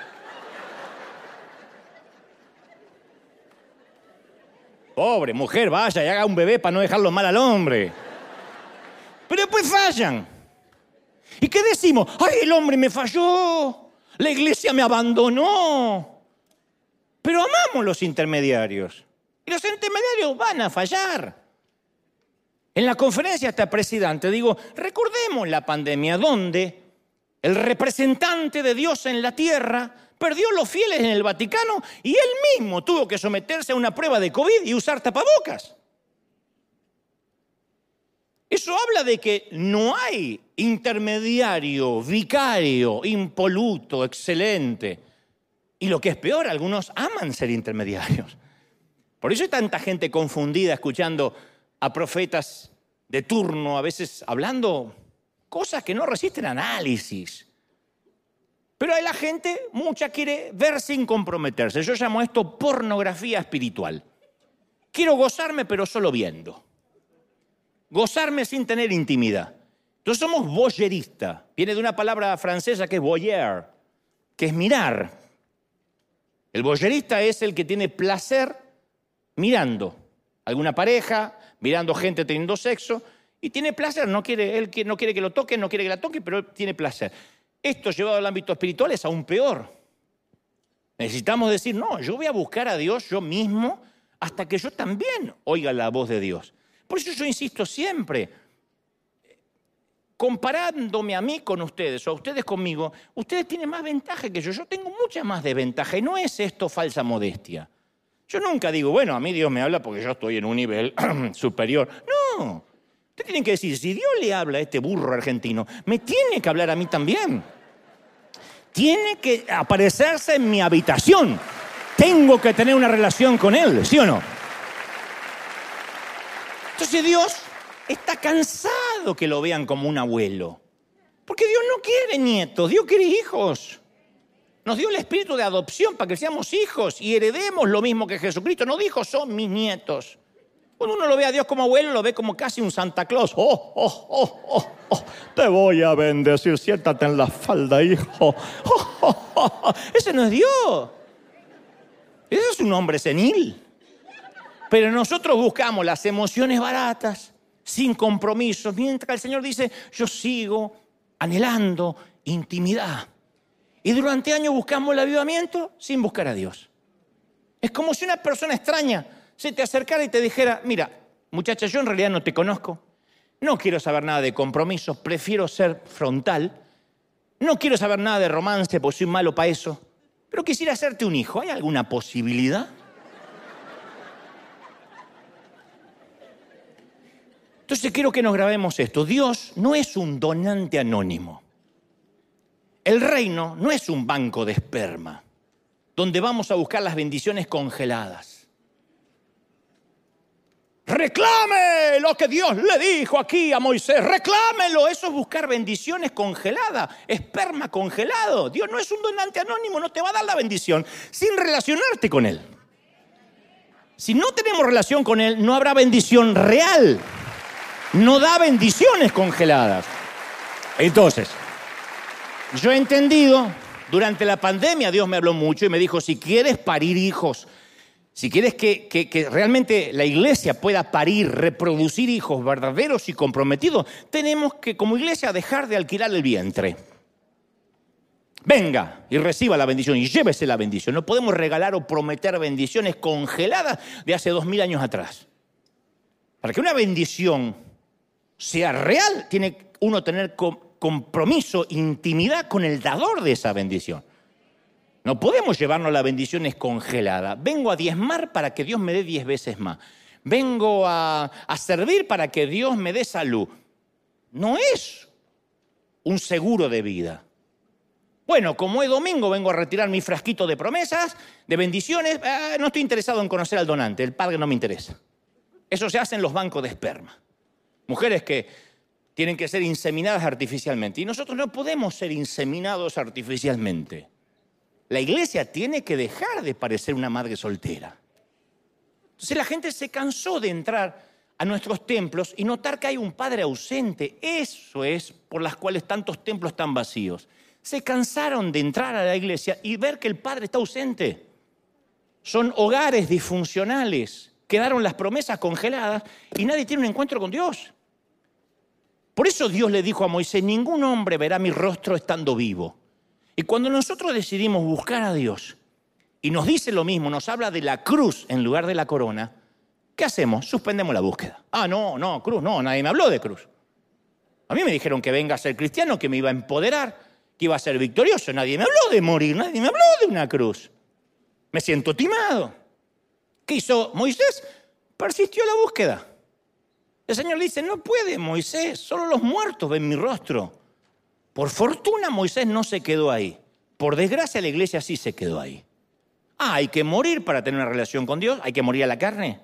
Pobre mujer, vaya y haga un bebé para no dejarlo mal al hombre. Pero después fallan. ¿Y qué decimos? Ay, el hombre me falló. La iglesia me abandonó. Pero amamos los intermediarios. Y los intermediarios van a fallar. En la conferencia hasta presidente digo, recordemos la pandemia donde el representante de Dios en la tierra perdió los fieles en el Vaticano y él mismo tuvo que someterse a una prueba de COVID y usar tapabocas. Eso habla de que no hay intermediario, vicario, impoluto, excelente. Y lo que es peor, algunos aman ser intermediarios. Por eso hay tanta gente confundida escuchando a profetas de turno, a veces hablando cosas que no resisten análisis. Pero hay la gente, mucha quiere ver sin comprometerse. Yo llamo esto pornografía espiritual. Quiero gozarme, pero solo viendo. Gozarme sin tener intimidad. Entonces somos voyeristas. Viene de una palabra francesa que es voyeur, que es mirar. El voyerista es el que tiene placer mirando alguna pareja, mirando gente teniendo sexo y tiene placer, no quiere, él no quiere que lo toquen, no quiere que la toquen, pero tiene placer. Esto llevado al ámbito espiritual es aún peor. Necesitamos decir, no, yo voy a buscar a Dios yo mismo hasta que yo también oiga la voz de Dios. Por eso yo insisto siempre, comparándome a mí con ustedes o a ustedes conmigo, ustedes tienen más ventaja que yo, yo tengo mucha más desventaja y no es esto falsa modestia. Yo nunca digo, bueno, a mí Dios me habla porque yo estoy en un nivel superior. No. Ustedes tienen que decir, si Dios le habla a este burro argentino, me tiene que hablar a mí también. Tiene que aparecerse en mi habitación. Tengo que tener una relación con Él, ¿sí o no? Entonces Dios está cansado que lo vean como un abuelo. Porque Dios no quiere nietos, Dios quiere hijos. Nos dio el espíritu de adopción para que seamos hijos y heredemos lo mismo que Jesucristo. No dijo, son mis nietos. Cuando uno lo ve a Dios como abuelo, lo ve como casi un Santa Claus. Oh, oh, oh, oh, oh. Te voy a bendecir, siéntate en la falda, hijo. Oh, oh, oh, Ese no es Dios. Ese es un hombre senil. Pero nosotros buscamos las emociones baratas, sin compromisos, mientras el Señor dice, yo sigo anhelando intimidad. Y durante años buscamos el avivamiento sin buscar a Dios. Es como si una persona extraña se te acercara y te dijera, mira, muchacha, yo en realidad no te conozco, no quiero saber nada de compromisos, prefiero ser frontal, no quiero saber nada de romance porque soy malo para eso, pero quisiera hacerte un hijo, ¿hay alguna posibilidad? Entonces quiero que nos grabemos esto, Dios no es un donante anónimo. El reino no es un banco de esperma donde vamos a buscar las bendiciones congeladas. Reclame lo que Dios le dijo aquí a Moisés. Reclámelo. Eso es buscar bendiciones congeladas, esperma congelado. Dios no es un donante anónimo, no te va a dar la bendición sin relacionarte con Él. Si no tenemos relación con Él, no habrá bendición real. No da bendiciones congeladas. Entonces, yo he entendido, durante la pandemia Dios me habló mucho y me dijo, si quieres parir hijos, si quieres que, realmente la iglesia pueda parir, reproducir hijos verdaderos y comprometidos, tenemos que como iglesia dejar de alquilar el vientre. Venga y reciba la bendición y llévese la bendición. No podemos regalar o prometer bendiciones congeladas de hace dos mil años atrás. Para que una bendición sea real, tiene uno tener compromiso, intimidad con el dador de esa bendición. No podemos llevarnos la bendición congelada. Vengo a diezmar para que Dios me dé diez veces más. Vengo a, a servir para que Dios me dé salud. No es un seguro de vida. Bueno, como es domingo, vengo a retirar mi frasquito de promesas, de bendiciones. Ah, no estoy interesado en conocer al donante, el padre no me interesa. Eso se hace en los bancos de esperma. Mujeres que tienen que ser inseminadas artificialmente. Y nosotros no podemos ser inseminados artificialmente. La iglesia tiene que dejar de parecer una madre soltera. Entonces la gente se cansó de entrar a nuestros templos y notar que hay un padre ausente. Eso es por las cuales tantos templos están vacíos. Se cansaron de entrar a la iglesia y ver que el padre está ausente. Son hogares disfuncionales. Quedaron las promesas congeladas y nadie tiene un encuentro con Dios. Por eso Dios le dijo a Moisés, ningún hombre verá mi rostro estando vivo. Y cuando nosotros decidimos buscar a Dios y nos dice lo mismo, nos habla de la cruz en lugar de la corona, ¿qué hacemos? Suspendemos la búsqueda. Ah, no, no, cruz, no, nadie me habló de cruz. A mí me dijeron que venga a ser cristiano, que me iba a empoderar, que iba a ser victorioso. Nadie me habló de morir, nadie me habló de una cruz. Me siento timado. ¿Qué hizo Moisés? Persistió la búsqueda. El Señor dice, no puede Moisés, solo los muertos ven mi rostro. Por fortuna Moisés no se quedó ahí. Por desgracia la iglesia sí se quedó ahí. Ah, hay que morir para tener una relación con Dios. Hay que morir a la carne.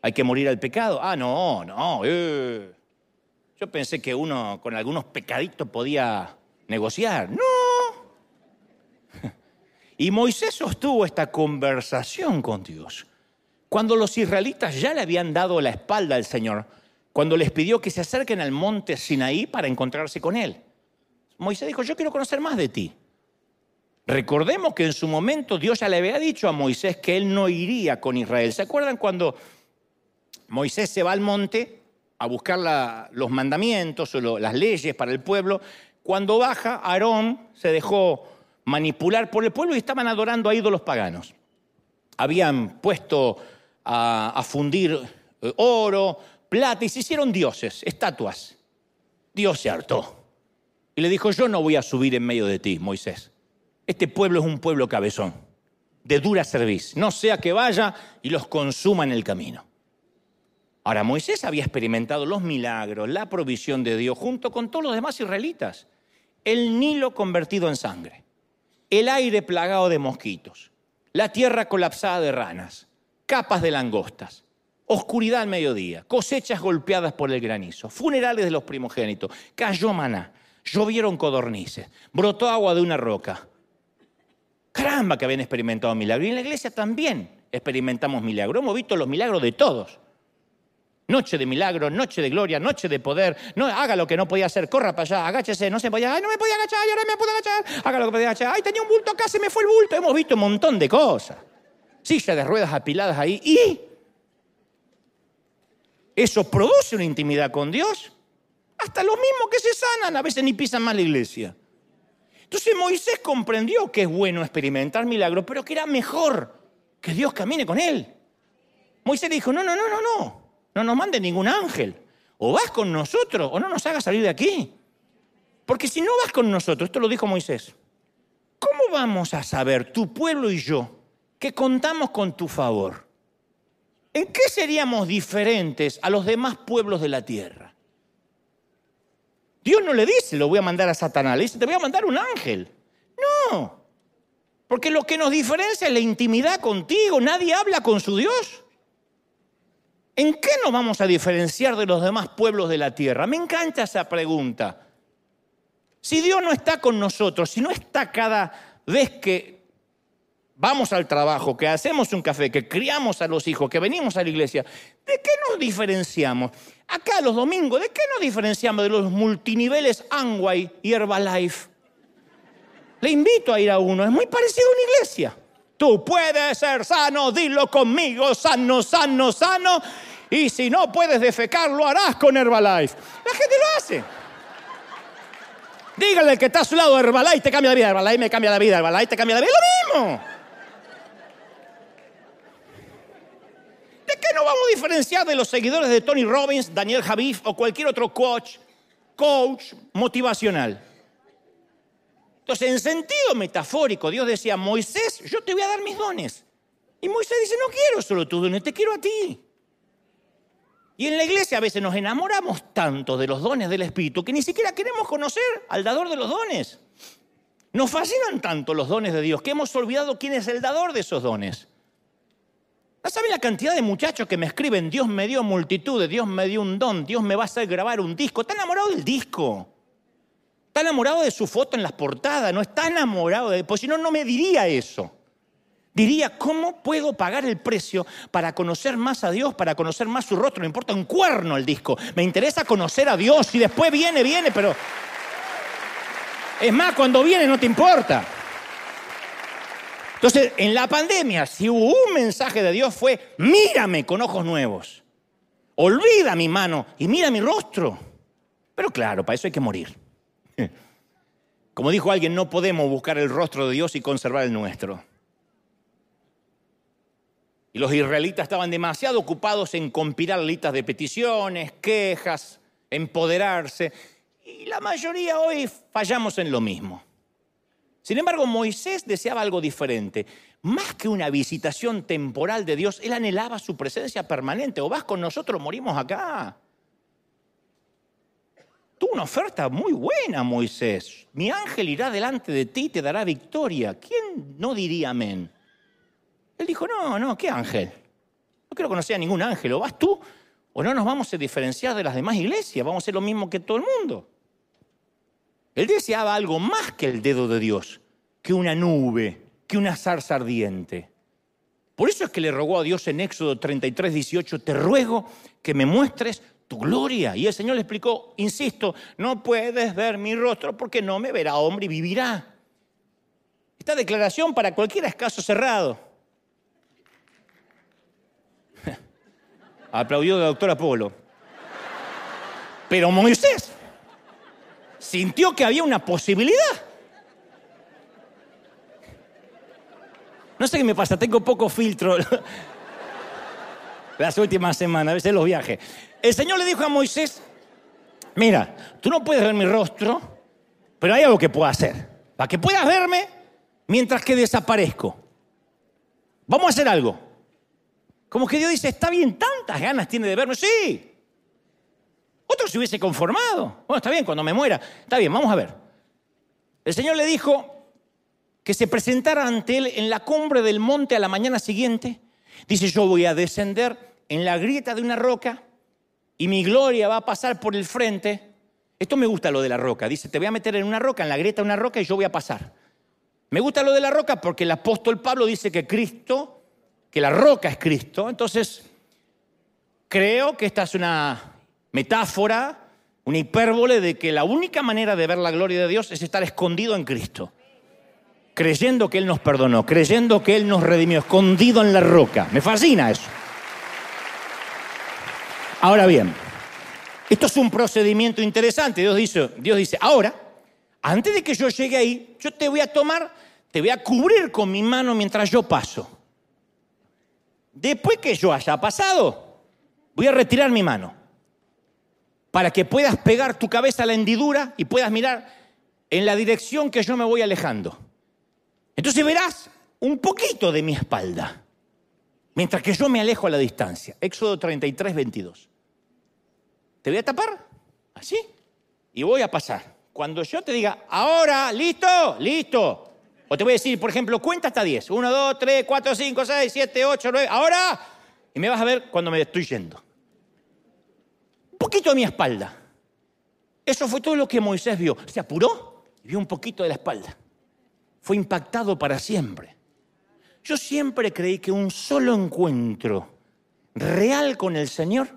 Hay que morir al pecado. Ah, no, no. Eh. Yo pensé que uno con algunos pecaditos podía negociar. No. Y Moisés sostuvo esta conversación con Dios. Cuando los israelitas ya le habían dado la espalda al Señor, cuando les pidió que se acerquen al monte Sinaí para encontrarse con él. Moisés dijo, yo quiero conocer más de ti. Recordemos que en su momento Dios ya le había dicho a Moisés que él no iría con Israel. ¿Se acuerdan cuando Moisés se va al monte a buscar los mandamientos o las leyes para el pueblo? Cuando baja, Aarón se dejó manipular por el pueblo y estaban adorando a ídolos paganos. Habían puesto a, fundir eh, oro, plata y se hicieron dioses, estatuas. Dios se hartó. Y le dijo, yo no voy a subir en medio de ti, Moisés. Este pueblo es un pueblo cabezón, de dura serviz. No sea que vaya y los consuma en el camino. Ahora, Moisés había experimentado los milagros, la provisión de Dios, junto con todos los demás israelitas. El Nilo convertido en sangre, el aire plagado de mosquitos, la tierra colapsada de ranas, capas de langostas, oscuridad al mediodía, cosechas golpeadas por el granizo, funerales de los primogénitos, cayó maná, llovieron codornices, brotó agua de una roca. Caramba que habían experimentado milagros. Y en la iglesia también experimentamos milagros. Hemos visto los milagros de todos. Noche de milagros, noche de gloria, noche de poder. No, haga lo que no podía hacer, corra para allá, agáchese, no se podía, ay, no me podía agachar, y ahora me puedo agachar. Haga lo que podía agachar. Ay, tenía un bulto acá, se me fue el bulto. Hemos visto un montón de cosas. Silla de ruedas apiladas ahí. ¿Y? ¿Eso produce una intimidad con Dios? Hasta los mismos que se sanan a veces ni pisan más la iglesia. Entonces Moisés comprendió que es bueno experimentar milagros, pero que era mejor que Dios camine con él. Moisés dijo, no, no, no, no, no, no nos mande ningún ángel. O vas con nosotros o no nos hagas salir de aquí. Porque si no vas con nosotros, esto lo dijo Moisés, ¿cómo vamos a saber, tu pueblo y yo, que contamos con tu favor? ¿En qué seríamos diferentes a los demás pueblos de la tierra? Dios no le dice, lo voy a mandar a Satanás, le dice, te voy a mandar un ángel. No, porque lo que nos diferencia es la intimidad contigo, nadie habla con su Dios. ¿En qué nos vamos a diferenciar de los demás pueblos de la tierra? Me encanta esa pregunta. Si Dios no está con nosotros, si no está cada vez que vamos al trabajo, que hacemos un café, que criamos a los hijos, que venimos a la iglesia, ¿de qué nos diferenciamos? Acá los domingos, ¿de qué nos diferenciamos de los multiniveles Angway y Herbalife? Le invito a ir a uno, es muy parecido a una iglesia. Tú puedes ser sano, dilo conmigo, sano, sano, sano. Y si no puedes defecar, lo harás con Herbalife. La gente lo hace. Dígale al que está a su lado, Herbalife te cambia la vida, Herbalife me cambia la vida, Herbalife te cambia la vida. Lo mismo. Qué nos vamos a diferenciar de los seguidores de Tony Robbins, Daniel Javif o cualquier otro coach, coach motivacional? Entonces, en sentido metafórico, Dios decía, Moisés, yo te voy a dar mis dones. Y Moisés dice, no quiero solo tus dones, te quiero a ti. Y en la iglesia a veces nos enamoramos tanto de los dones del Espíritu que ni siquiera queremos conocer al dador de los dones. Nos fascinan tanto los dones de Dios que hemos olvidado quién es el dador de esos dones. ¿No saben la cantidad de muchachos que me escriben, Dios me dio multitudes, Dios me dio un don, Dios me va a hacer grabar un disco? Está enamorado del disco. Está enamorado de su foto en las portadas, no está enamorado de... Pues si no, no me diría eso. Diría, ¿cómo puedo pagar el precio para conocer más a Dios, para conocer más su rostro? No importa un cuerno el disco. Me interesa conocer a Dios y después viene, viene, pero... Es más, cuando viene no te importa. Entonces, en la pandemia, si hubo un mensaje de Dios fue, mírame con ojos nuevos. Olvida mi mano y mira mi rostro. Pero claro, para eso hay que morir. Como dijo alguien, no podemos buscar el rostro de Dios y conservar el nuestro. Y los israelitas estaban demasiado ocupados en compilar listas de peticiones, quejas, empoderarse. Y la mayoría hoy fallamos en lo mismo. Sin embargo, Moisés deseaba algo diferente. Más que una visitación temporal de Dios, él anhelaba su presencia permanente. O vas con nosotros, morimos acá. Tuvo una oferta muy buena, Moisés. Mi ángel irá delante de ti y te dará victoria. ¿Quién no diría amén? Él dijo, no, no, ¿qué ángel? No quiero conocer a ningún ángel. O vas tú o no nos vamos a diferenciar de las demás iglesias. Vamos a ser lo mismo que todo el mundo. Él deseaba algo más que el dedo de Dios, que una nube, que una zarza ardiente. Por eso es que le rogó a Dios en Éxodo 33, 18, te ruego que me muestres tu gloria. Y el Señor le explicó, insisto, no puedes ver mi rostro porque no me verá hombre y vivirá. Esta declaración para cualquiera es caso cerrado. Aplaudió la doctora Polo. Pero Moisés sintió que había una posibilidad. No sé qué me pasa, tengo poco filtro las últimas semanas, a veces los viajes. El Señor le dijo a Moisés, mira, tú no puedes ver mi rostro, pero hay algo que puedo hacer. Para que puedas verme mientras que desaparezco. Vamos a hacer algo. Como que Dios dice, está bien, tantas ganas tiene de verme. Sí, otro se hubiese conformado. Bueno, está bien, cuando me muera. Está bien, vamos a ver. El Señor le dijo que se presentara ante él en la cumbre del monte a la mañana siguiente. Dice, yo voy a descender en la grieta de una roca y mi gloria va a pasar por el frente. Esto me gusta lo de la roca. Dice, te voy a meter en una roca, en la grieta de una roca y yo voy a pasar. Me gusta lo de la roca porque el apóstol Pablo dice que Cristo, que la roca es Cristo. Entonces, creo que esta es una metáfora, una hipérbole de que la única manera de ver la gloria de Dios es estar escondido en Cristo. Creyendo que Él nos perdonó, creyendo que Él nos redimió, escondido en la roca. Me fascina eso. Ahora bien, esto es un procedimiento interesante. Dios dice, Dios dice, ahora, antes de que yo llegue ahí, yo te voy a tomar, te voy a cubrir con mi mano mientras yo paso. Después que yo haya pasado, voy a retirar mi mano para que puedas pegar tu cabeza a la hendidura y puedas mirar en la dirección que yo me voy alejando. Entonces verás un poquito de mi espalda, mientras que yo me alejo a la distancia. Éxodo 33, 22. Te voy a tapar, así, y voy a pasar. Cuando yo te diga, ahora, listo, listo. O te voy a decir, por ejemplo, cuenta hasta 10. 1, 2, 3, 4, 5, 6, 7, 8, 9, ahora. Y me vas a ver cuando me estoy yendo poquito de mi espalda. Eso fue todo lo que Moisés vio. Se apuró y vio un poquito de la espalda. Fue impactado para siempre. Yo siempre creí que un solo encuentro real con el Señor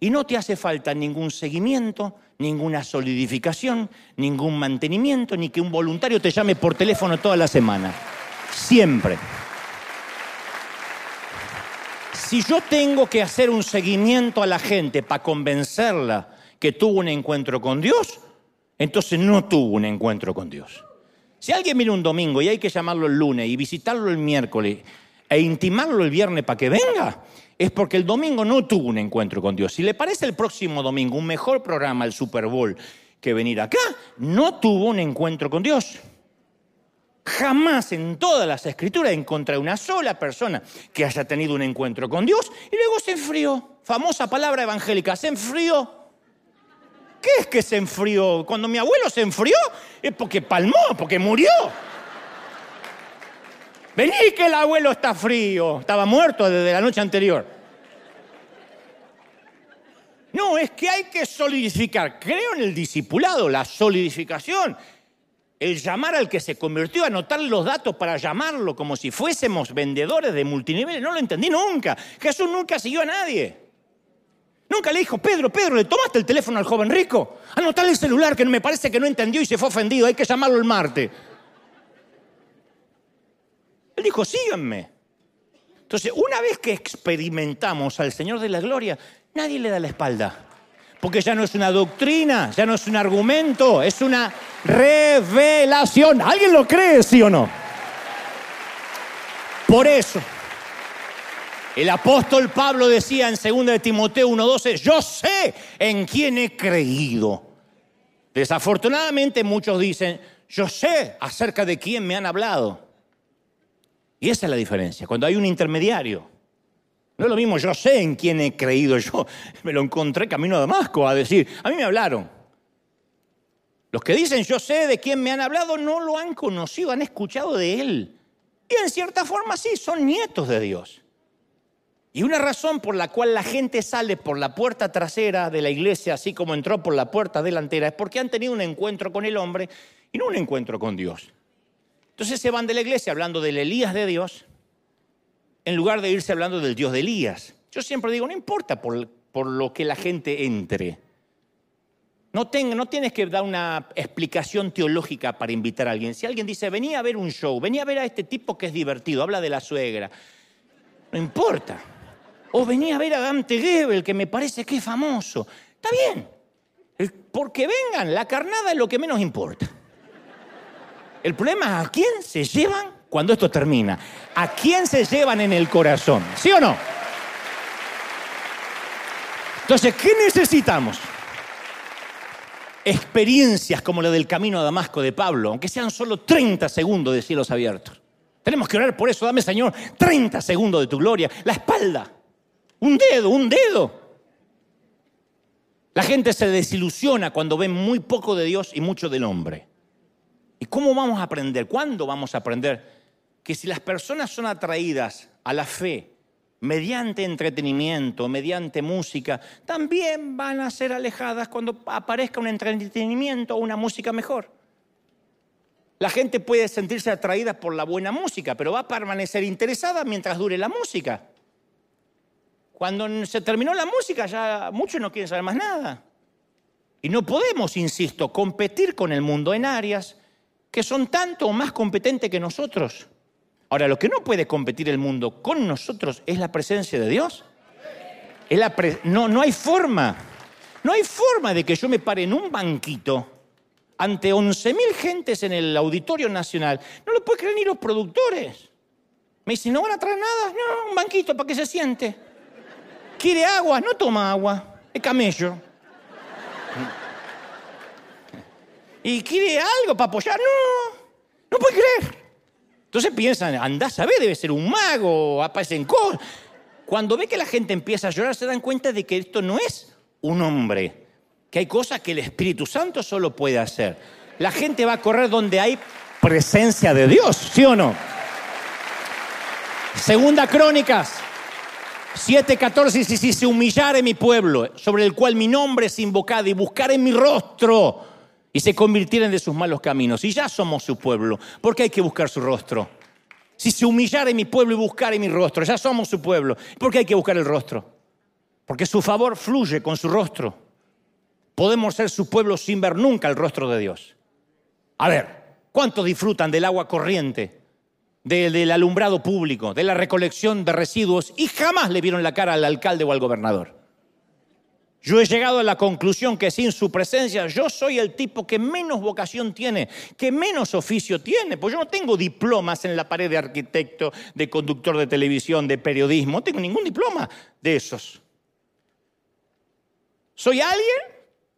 y no te hace falta ningún seguimiento, ninguna solidificación, ningún mantenimiento, ni que un voluntario te llame por teléfono toda la semana. Siempre. Si yo tengo que hacer un seguimiento a la gente para convencerla que tuvo un encuentro con Dios, entonces no tuvo un encuentro con Dios. Si alguien viene un domingo y hay que llamarlo el lunes y visitarlo el miércoles e intimarlo el viernes para que venga, es porque el domingo no tuvo un encuentro con Dios. Si le parece el próximo domingo un mejor programa, el Super Bowl, que venir acá, no tuvo un encuentro con Dios. Jamás en todas las escrituras encontré una sola persona que haya tenido un encuentro con Dios y luego se enfrió. Famosa palabra evangélica, se enfrió. ¿Qué es que se enfrió? Cuando mi abuelo se enfrió es porque palmó, porque murió. Vení que el abuelo está frío, estaba muerto desde la noche anterior. No, es que hay que solidificar. Creo en el discipulado, la solidificación el llamar al que se convirtió, anotar los datos para llamarlo como si fuésemos vendedores de multinivel, no lo entendí nunca. Jesús nunca siguió a nadie. Nunca le dijo, Pedro, Pedro, ¿le tomaste el teléfono al joven rico? Anotale el celular que me parece que no entendió y se fue ofendido, hay que llamarlo el martes. Él dijo, síganme. Entonces, una vez que experimentamos al Señor de la Gloria, nadie le da la espalda. Porque ya no es una doctrina, ya no es un argumento, es una revelación. ¿Alguien lo cree, sí o no? Por eso, el apóstol Pablo decía en 2 de Timoteo 1:12, yo sé en quién he creído. Desafortunadamente muchos dicen, yo sé acerca de quién me han hablado. Y esa es la diferencia, cuando hay un intermediario. No es lo mismo, yo sé en quién he creído. Yo me lo encontré camino a Damasco a decir, a mí me hablaron. Los que dicen yo sé de quién me han hablado no lo han conocido, han escuchado de él. Y en cierta forma sí, son nietos de Dios. Y una razón por la cual la gente sale por la puerta trasera de la iglesia, así como entró por la puerta delantera, es porque han tenido un encuentro con el hombre y no un encuentro con Dios. Entonces se van de la iglesia hablando del Elías de Dios, en lugar de irse hablando del Dios de Elías. Yo siempre digo, no importa por, por lo que la gente entre. No, tienes que dar una explicación teológica para invitar a alguien. Si alguien dice, venía a ver un show, venía a ver a este tipo que es divertido, habla de la suegra, no importa. O venía a ver a Dante Gebel, que me parece que es famoso. Está bien. Porque vengan, la carnada es lo que menos importa. El problema es a quién se llevan cuando esto termina. ¿A quién se llevan en el corazón? ¿Sí o no? Entonces, ¿qué necesitamos? Experiencias como la del camino a Damasco de Pablo, aunque sean solo 30 segundos de cielos abiertos. Tenemos que orar por eso. Dame, Señor, 30 segundos de tu gloria. La espalda. Un dedo, un dedo. La gente se desilusiona cuando ven muy poco de Dios y mucho del hombre. ¿Y cómo vamos a aprender? ¿Cuándo vamos a aprender que si las personas son atraídas a la fe mediante entretenimiento, mediante música, también van a ser alejadas cuando aparezca un entretenimiento o una música mejor. La gente puede sentirse atraída por la buena música, pero va a permanecer interesada mientras dure la música. Cuando se terminó la música ya muchos no quieren saber más nada. Y no podemos, insisto, competir con el mundo en áreas que son tanto o más competentes que nosotros. Ahora, lo que no puede competir el mundo con nosotros es la presencia de Dios. no, no hay forma. No hay forma de que yo me pare en un banquito ante 11.000 gentes en el Auditorio Nacional. No lo pueden creer ni los productores. Me dicen, ¿no van a traer nada? No, un banquito para que se siente. ¿Quiere agua? No toma agua. Es camello. ¿Y quiere algo para apoyar? No, no puede creer. Entonces piensan, anda a ver, debe ser un mago, aparecen cosas. Cuando ve que la gente empieza a llorar, se dan cuenta de que esto no es un hombre, que hay cosas que el Espíritu Santo solo puede hacer. La gente va a correr donde hay presencia de Dios, ¿sí o no? Segunda Crónicas 7:14 dice, si se humillare mi pueblo, sobre el cual mi nombre es invocado, y buscare mi rostro, y se convirtieran de sus malos caminos. Y ya somos su pueblo. ¿Por qué hay que buscar su rostro? Si se humillara mi pueblo y buscara mi rostro, ya somos su pueblo. ¿Por qué hay que buscar el rostro? Porque su favor fluye con su rostro. Podemos ser su pueblo sin ver nunca el rostro de Dios. A ver, ¿cuántos disfrutan del agua corriente de- del alumbrado público, de la recolección de residuos y jamás le vieron la cara al alcalde o al gobernador. Yo he llegado a la conclusión que sin su presencia yo soy el tipo que menos vocación tiene, que menos oficio tiene, pues yo no tengo diplomas en la pared de arquitecto, de conductor de televisión, de periodismo, no tengo ningún diploma de esos. Soy alguien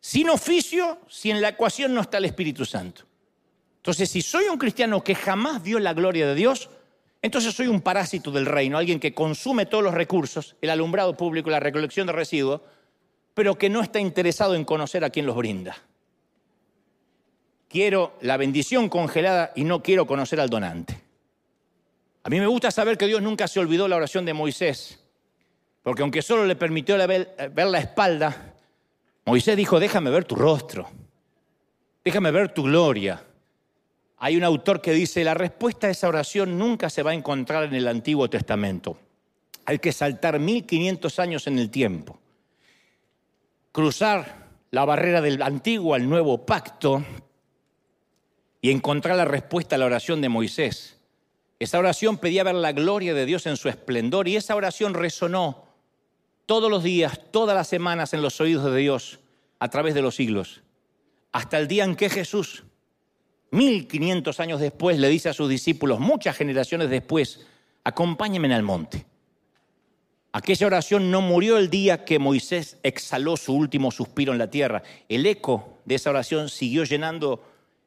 sin oficio si en la ecuación no está el Espíritu Santo. Entonces, si soy un cristiano que jamás vio la gloria de Dios, entonces soy un parásito del reino, alguien que consume todos los recursos, el alumbrado público, la recolección de residuos, pero que no está interesado en conocer a quien los brinda. Quiero la bendición congelada y no quiero conocer al donante. A mí me gusta saber que Dios nunca se olvidó la oración de Moisés, porque aunque solo le permitió ver, la espalda, Moisés dijo, déjame ver tu rostro, déjame ver tu gloria. Hay un autor que dice, la respuesta a esa oración nunca se va a encontrar en el Antiguo Testamento. Hay que saltar 1500 años en el tiempo, cruzar la barrera del antiguo al nuevo pacto y encontrar la respuesta a la oración de Moisés. Esa oración pedía ver la gloria de Dios en su esplendor y esa oración resonó todos los días, todas las semanas en los oídos de Dios a través de los siglos, hasta el día en que Jesús 1500 años después le dice a sus discípulos, muchas generaciones después, acompáñenme al monte. Aquella oración no murió el día que Moisés exhaló su último suspiro en la tierra. El eco de esa oración siguió llenando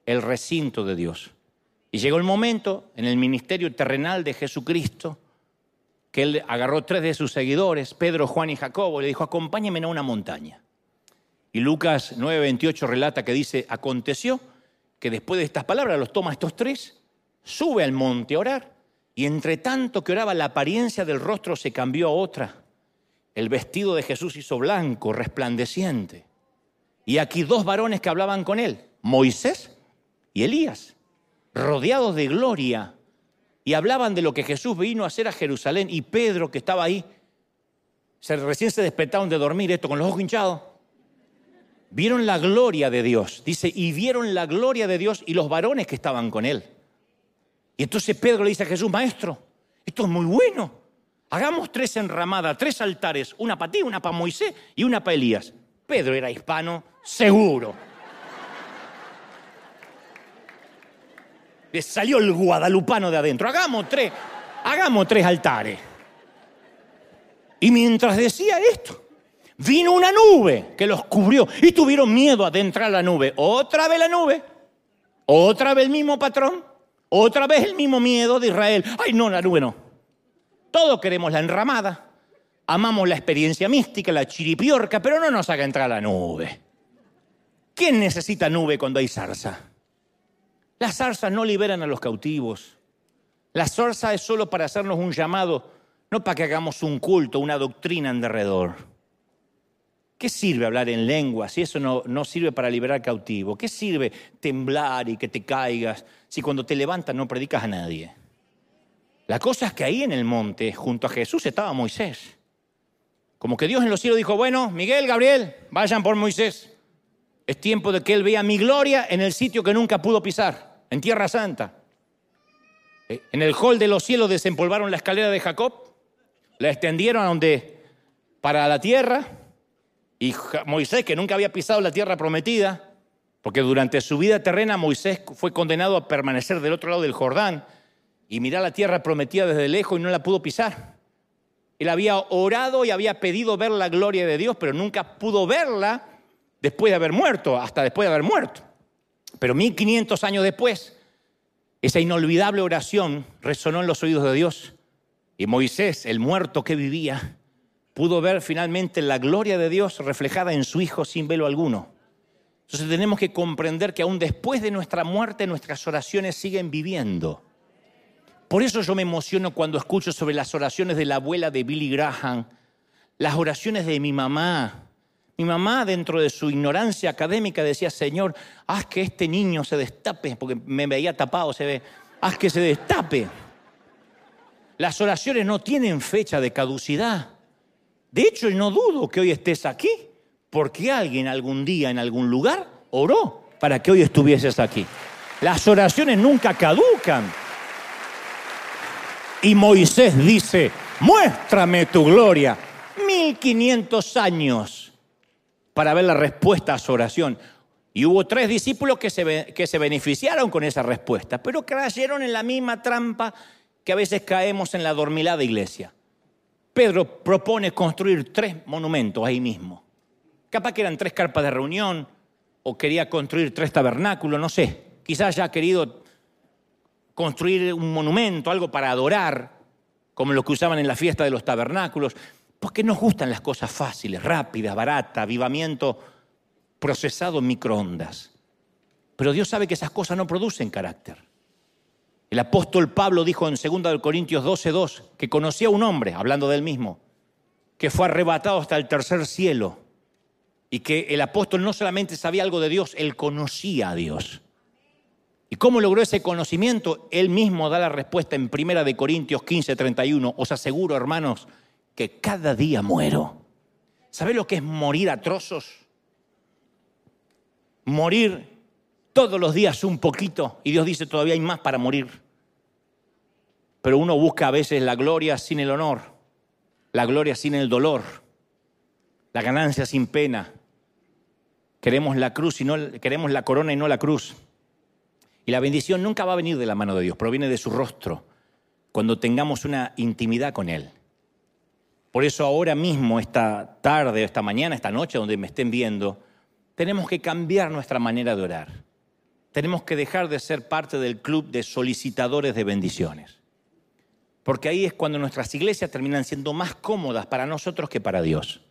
el recinto de Dios. Y llegó el momento en el ministerio terrenal de Jesucristo que él agarró tres de sus seguidores, Pedro, Juan y Jacobo, y le dijo, acompáñenme a una montaña. Y Lucas 9:28 relata que dice, aconteció que después de estas palabras los toma estos tres, sube al monte a orar, y entre tanto que oraba la apariencia del rostro se cambió a otra. El vestido de Jesús hizo blanco, resplandeciente. Y aquí dos varones que hablaban con él, Moisés y Elías, rodeados de gloria, y hablaban de lo que Jesús vino a hacer a Jerusalén. Y Pedro, que estaba ahí, se, recién se despertaron de dormir, esto con los ojos hinchados, vieron la gloria de Dios. Dice, y vieron la gloria de Dios y los varones que estaban con él. Y entonces Pedro le dice a Jesús, maestro, esto es muy bueno. Hagamos tres enramadas, tres altares, una para ti, una para Moisés y una para Elías. Pedro era hispano, seguro. Le salió el guadalupano de adentro. Hagamos tres, hagamos tres altares. Y mientras decía esto, vino una nube que los cubrió y tuvieron miedo a la nube. Otra vez la nube, otra vez el mismo patrón, otra vez el mismo miedo de Israel. Ay, no, la nube no. Todos queremos la enramada, amamos la experiencia mística, la chiripiorca, pero no nos haga entrar la nube. ¿Quién necesita nube cuando hay zarza? Las zarzas no liberan a los cautivos. La zarza es solo para hacernos un llamado, no para que hagamos un culto, una doctrina en derredor. ¿Qué sirve hablar en lengua si eso no, no sirve para liberar cautivo? ¿Qué sirve temblar y que te caigas si cuando te levantas no predicas a nadie? La cosa es que ahí en el monte, junto a Jesús, estaba Moisés. Como que Dios en los cielos dijo, bueno, Miguel, Gabriel, vayan por Moisés. Es tiempo de que él vea mi gloria en el sitio que nunca pudo pisar, en Tierra Santa. Eh, En el hall de los cielos desempolvaron la escalera de Jacob, la extendieron a donde, para la tierra, y Moisés, que nunca había pisado la tierra prometida, porque durante su vida terrena Moisés fue condenado a permanecer del otro lado del Jordán y mirar la tierra prometida desde lejos y no la pudo pisar. Él había orado y había pedido ver la gloria de Dios, pero nunca pudo verla después de haber muerto, hasta después de haber muerto. Pero 1500 años después, esa inolvidable oración resonó en los oídos de Dios y Moisés, el muerto que vivía, pudo ver finalmente la gloria de Dios reflejada en su Hijo sin velo alguno. Entonces tenemos que comprender que aún después de nuestra muerte nuestras oraciones siguen viviendo. Por eso yo me emociono cuando escucho sobre las oraciones de la abuela de Billy Graham, las oraciones de mi mamá. Mi mamá, dentro de su ignorancia académica, decía, Señor, haz que este niño se destape, porque me veía tapado, se ve, haz que se destape. Las oraciones no tienen fecha de caducidad. De hecho, no dudo que hoy estés aquí, porque alguien algún día en algún lugar oró para que hoy estuvieses aquí. Las oraciones nunca caducan. Y Moisés dice, muéstrame tu gloria. 1500 años para ver la respuesta a su oración. Y hubo tres discípulos que se, que se beneficiaron con esa respuesta, pero cayeron en la misma trampa que a veces caemos en la dormilada iglesia. Pedro propone construir tres monumentos ahí mismo. Capaz que eran tres carpas de reunión o quería construir tres tabernáculos, no sé. Quizás haya querido construir un monumento, algo para adorar, como lo que usaban en la fiesta de los tabernáculos, porque nos gustan las cosas fáciles, rápidas, baratas, avivamiento procesado en microondas. Pero Dios sabe que esas cosas no producen carácter. El apóstol Pablo dijo en 2 Corintios 12:2 que conocía a un hombre, hablando del mismo, que fue arrebatado hasta el tercer cielo y que el apóstol no solamente sabía algo de Dios, él conocía a Dios. ¿Y cómo logró ese conocimiento? Él mismo da la respuesta en 1 Corintios 15:31. Os aseguro, hermanos, que cada día muero. ¿Sabe lo que es morir a trozos? Morir todos los días un poquito y Dios dice todavía hay más para morir. Pero uno busca a veces la gloria sin el honor, la gloria sin el dolor, la ganancia sin pena. Queremos la cruz y no queremos la corona y no la cruz. Y la bendición nunca va a venir de la mano de Dios, proviene de su rostro, cuando tengamos una intimidad con Él. Por eso ahora mismo, esta tarde, esta mañana, esta noche, donde me estén viendo, tenemos que cambiar nuestra manera de orar. Tenemos que dejar de ser parte del club de solicitadores de bendiciones. Porque ahí es cuando nuestras iglesias terminan siendo más cómodas para nosotros que para Dios.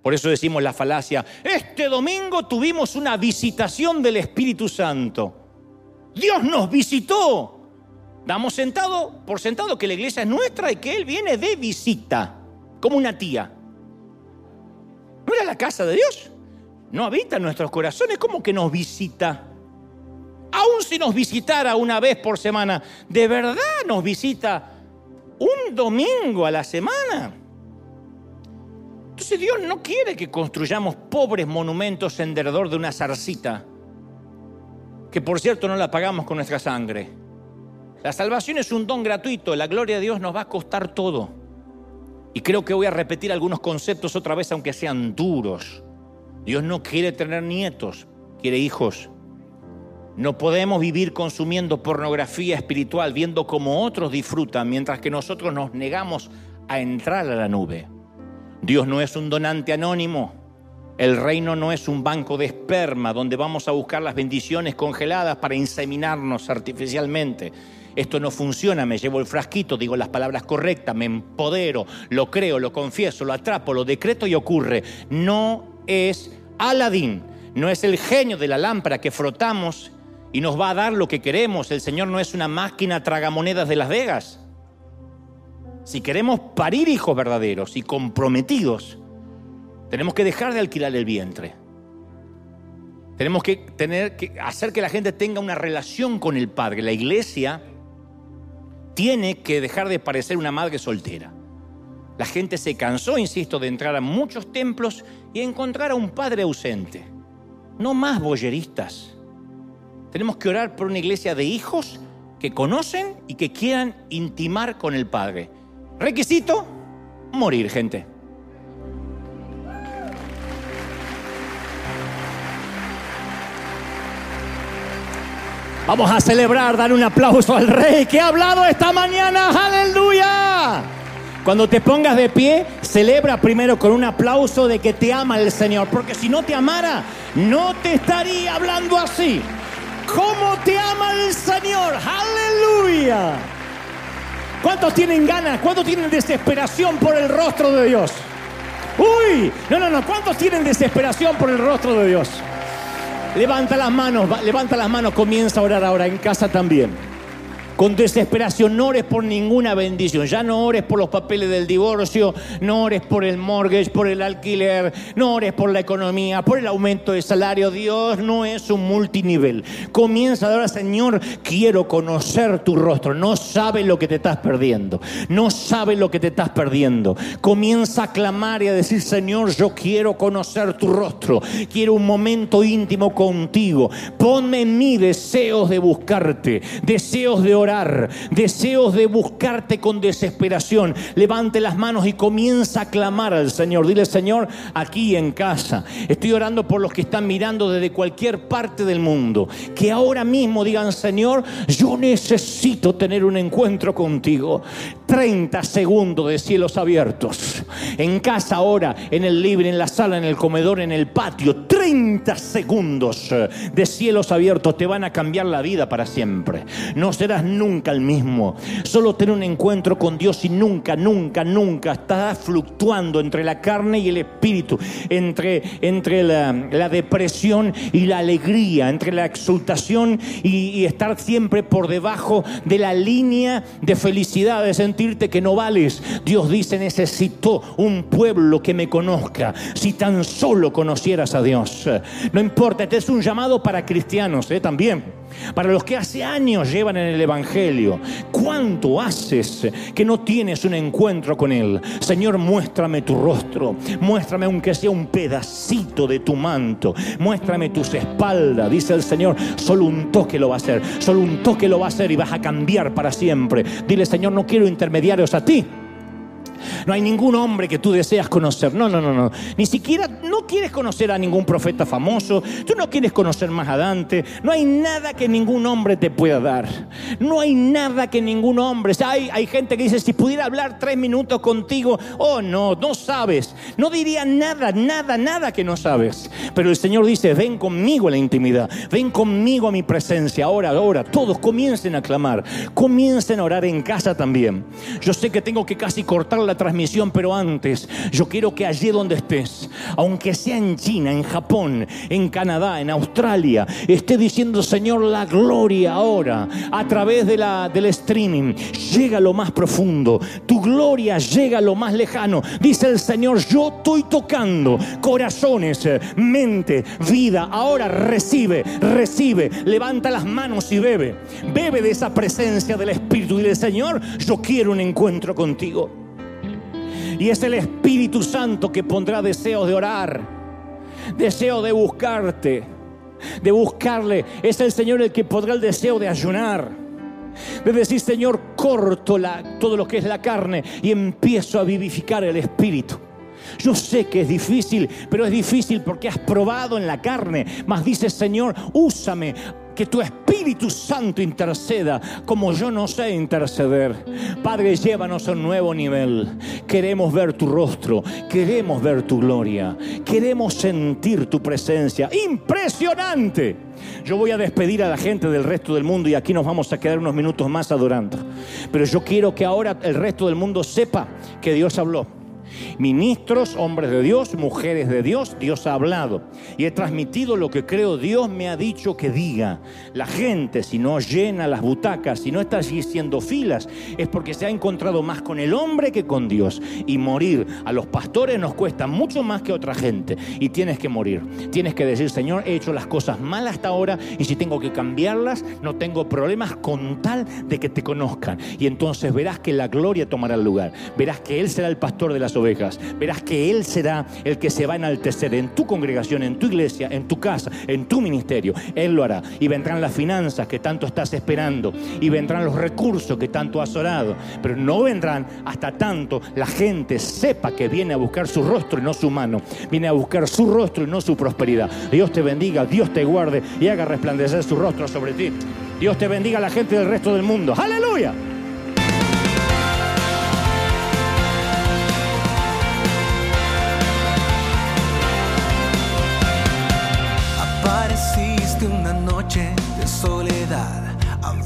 Por eso decimos la falacia, este domingo tuvimos una visitación del Espíritu Santo. Dios nos visitó. Damos sentado, por sentado que la iglesia es nuestra y que Él viene de visita, como una tía. ¿No era la casa de Dios? ¿No habita en nuestros corazones? ¿Cómo que nos visita? Aún si nos visitara una vez por semana, ¿de verdad nos visita un domingo a la semana? Entonces Dios no quiere que construyamos pobres monumentos en derredor de una zarcita, que por cierto no la pagamos con nuestra sangre. La salvación es un don gratuito, la gloria de Dios nos va a costar todo. Y creo que voy a repetir algunos conceptos otra vez, aunque sean duros. Dios no quiere tener nietos, quiere hijos. No podemos vivir consumiendo pornografía espiritual, viendo cómo otros disfrutan, mientras que nosotros nos negamos a entrar a la nube. Dios no es un donante anónimo. El reino no es un banco de esperma donde vamos a buscar las bendiciones congeladas para inseminarnos artificialmente. Esto no funciona, me llevo el frasquito, digo las palabras correctas, me empodero, lo creo, lo confieso, lo atrapo, lo decreto y ocurre. No es Aladín, no es el genio de la lámpara que frotamos y nos va a dar lo que queremos. El Señor no es una máquina tragamonedas de Las Vegas. Si queremos parir hijos verdaderos y comprometidos, tenemos que dejar de alquilar el vientre. Tenemos que tener que hacer que la gente tenga una relación con el Padre. La iglesia tiene que dejar de parecer una madre soltera. La gente se cansó, insisto, de entrar a muchos templos y encontrar a un padre ausente. No más boyeristas. Tenemos que orar por una iglesia de hijos que conocen y que quieran intimar con el Padre. Requisito, morir, gente. Vamos a celebrar, dar un aplauso al Rey que ha hablado esta mañana. Aleluya. Cuando te pongas de pie, celebra primero con un aplauso de que te ama el Señor. Porque si no te amara, no te estaría hablando así. ¿Cómo te ama el Señor? Aleluya. ¿Cuántos tienen ganas? ¿Cuántos tienen desesperación por el rostro de Dios? Uy, no, no, no. ¿Cuántos tienen desesperación por el rostro de Dios? Levanta las manos, levanta las manos, comienza a orar ahora en casa también con desesperación. No ores por ninguna bendición. Ya no ores por los papeles del divorcio, no ores por el mortgage, por el alquiler, no ores por la economía, por el aumento de salario. Dios no es un multinivel. Comienza ahora, Señor, quiero conocer tu rostro. No sabe lo que te estás perdiendo. No sabe lo que te estás perdiendo. Comienza a clamar y a decir, Señor, yo quiero conocer tu rostro. Quiero un momento íntimo contigo. Ponme en mí deseos de buscarte, deseos de orar orar, deseos de buscarte con desesperación, levante las manos y comienza a clamar al Señor. Dile, Señor, aquí en casa, estoy orando por los que están mirando desde cualquier parte del mundo, que ahora mismo digan, Señor, yo necesito tener un encuentro contigo. 30 segundos de cielos abiertos. En casa ahora, en el libre, en la sala, en el comedor, en el patio. 30 segundos de cielos abiertos te van a cambiar la vida para siempre. No serás nunca el mismo. Solo tener un encuentro con Dios y nunca, nunca, nunca estarás fluctuando entre la carne y el espíritu, entre, entre la, depresión y la alegría, entre la exultación y, y estar siempre por debajo de la línea de felicidad, de sentirte que no vales. Dios dice, necesito un pueblo que me conozca. Si tan solo conocieras a Dios. No importa, este es un llamado para cristianos ¿eh? también. Para los que hace años llevan en el Evangelio, ¿cuánto haces que no tienes un encuentro con Él? Señor, muéstrame tu rostro, muéstrame aunque sea un pedacito de tu manto, muéstrame tus espaldas, dice el Señor, solo un toque lo va a hacer, solo un toque lo va a hacer y vas a cambiar para siempre. Dile, Señor, no quiero intermediarios a ti. No hay ningún hombre que tú deseas conocer. No, no, no, no. Ni siquiera no quieres conocer a ningún profeta famoso. Tú no quieres conocer más a Dante. No hay nada que ningún hombre te pueda dar. No hay nada que ningún hombre. Hay, hay gente que dice, si pudiera hablar tres minutos contigo, oh no, no sabes. No diría nada, nada, nada que no sabes. Pero el Señor dice, ven conmigo a la intimidad. Ven conmigo a mi presencia. Ahora, ahora, todos comiencen a clamar. Comiencen a orar en casa también. Yo sé que tengo que casi cortar la transmisión, pero antes yo quiero que allí donde estés, aunque sea en China, en Japón, en Canadá, en Australia, esté diciendo, Señor, la gloria ahora a través de la, del streaming llega a lo más profundo, tu gloria llega a lo más lejano. Dice el Señor, yo estoy tocando corazones, mente, vida. Ahora recibe, recibe, levanta las manos y bebe. Bebe de esa presencia del Espíritu y del Señor, yo quiero un encuentro contigo. Y es el Espíritu Santo que pondrá deseos de orar, deseo de buscarte, de buscarle. Es el Señor el que podrá el deseo de ayunar. De decir, Señor, corto la, todo lo que es la carne y empiezo a vivificar el espíritu. Yo sé que es difícil, pero es difícil porque has probado en la carne. Mas dice, Señor, úsame, que tu Espíritu Santo interceda como yo no sé interceder. Padre, llévanos a un nuevo nivel. Queremos ver tu rostro, queremos ver tu gloria, queremos sentir tu presencia. Impresionante. Yo voy a despedir a la gente del resto del mundo y aquí nos vamos a quedar unos minutos más adorando. Pero yo quiero que ahora el resto del mundo sepa que Dios habló Ministros, hombres de Dios, mujeres de Dios, Dios ha hablado. Y he transmitido lo que creo Dios me ha dicho que diga. La gente, si no llena las butacas, si no está allí haciendo filas, es porque se ha encontrado más con el hombre que con Dios. Y morir a los pastores nos cuesta mucho más que a otra gente. Y tienes que morir. Tienes que decir, Señor, he hecho las cosas mal hasta ahora y si tengo que cambiarlas, no tengo problemas con tal de que te conozcan. Y entonces verás que la gloria tomará el lugar. Verás que Él será el pastor de las verás que Él será el que se va a enaltecer en tu congregación, en tu iglesia, en tu casa, en tu ministerio. Él lo hará. Y vendrán las finanzas que tanto estás esperando. Y vendrán los recursos que tanto has orado. Pero no vendrán hasta tanto la gente sepa que viene a buscar su rostro y no su mano. Viene a buscar su rostro y no su prosperidad. Dios te bendiga, Dios te guarde y haga resplandecer su rostro sobre ti. Dios te bendiga a la gente del resto del mundo. Aleluya.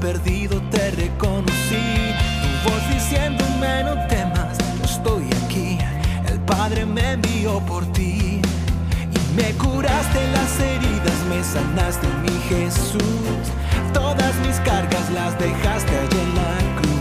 perdido te reconocí, tu voz diciéndome no temas, yo estoy aquí, el Padre me envió por ti. Y me curaste las heridas, me sanaste mi Jesús, todas mis cargas las dejaste allí en la cruz.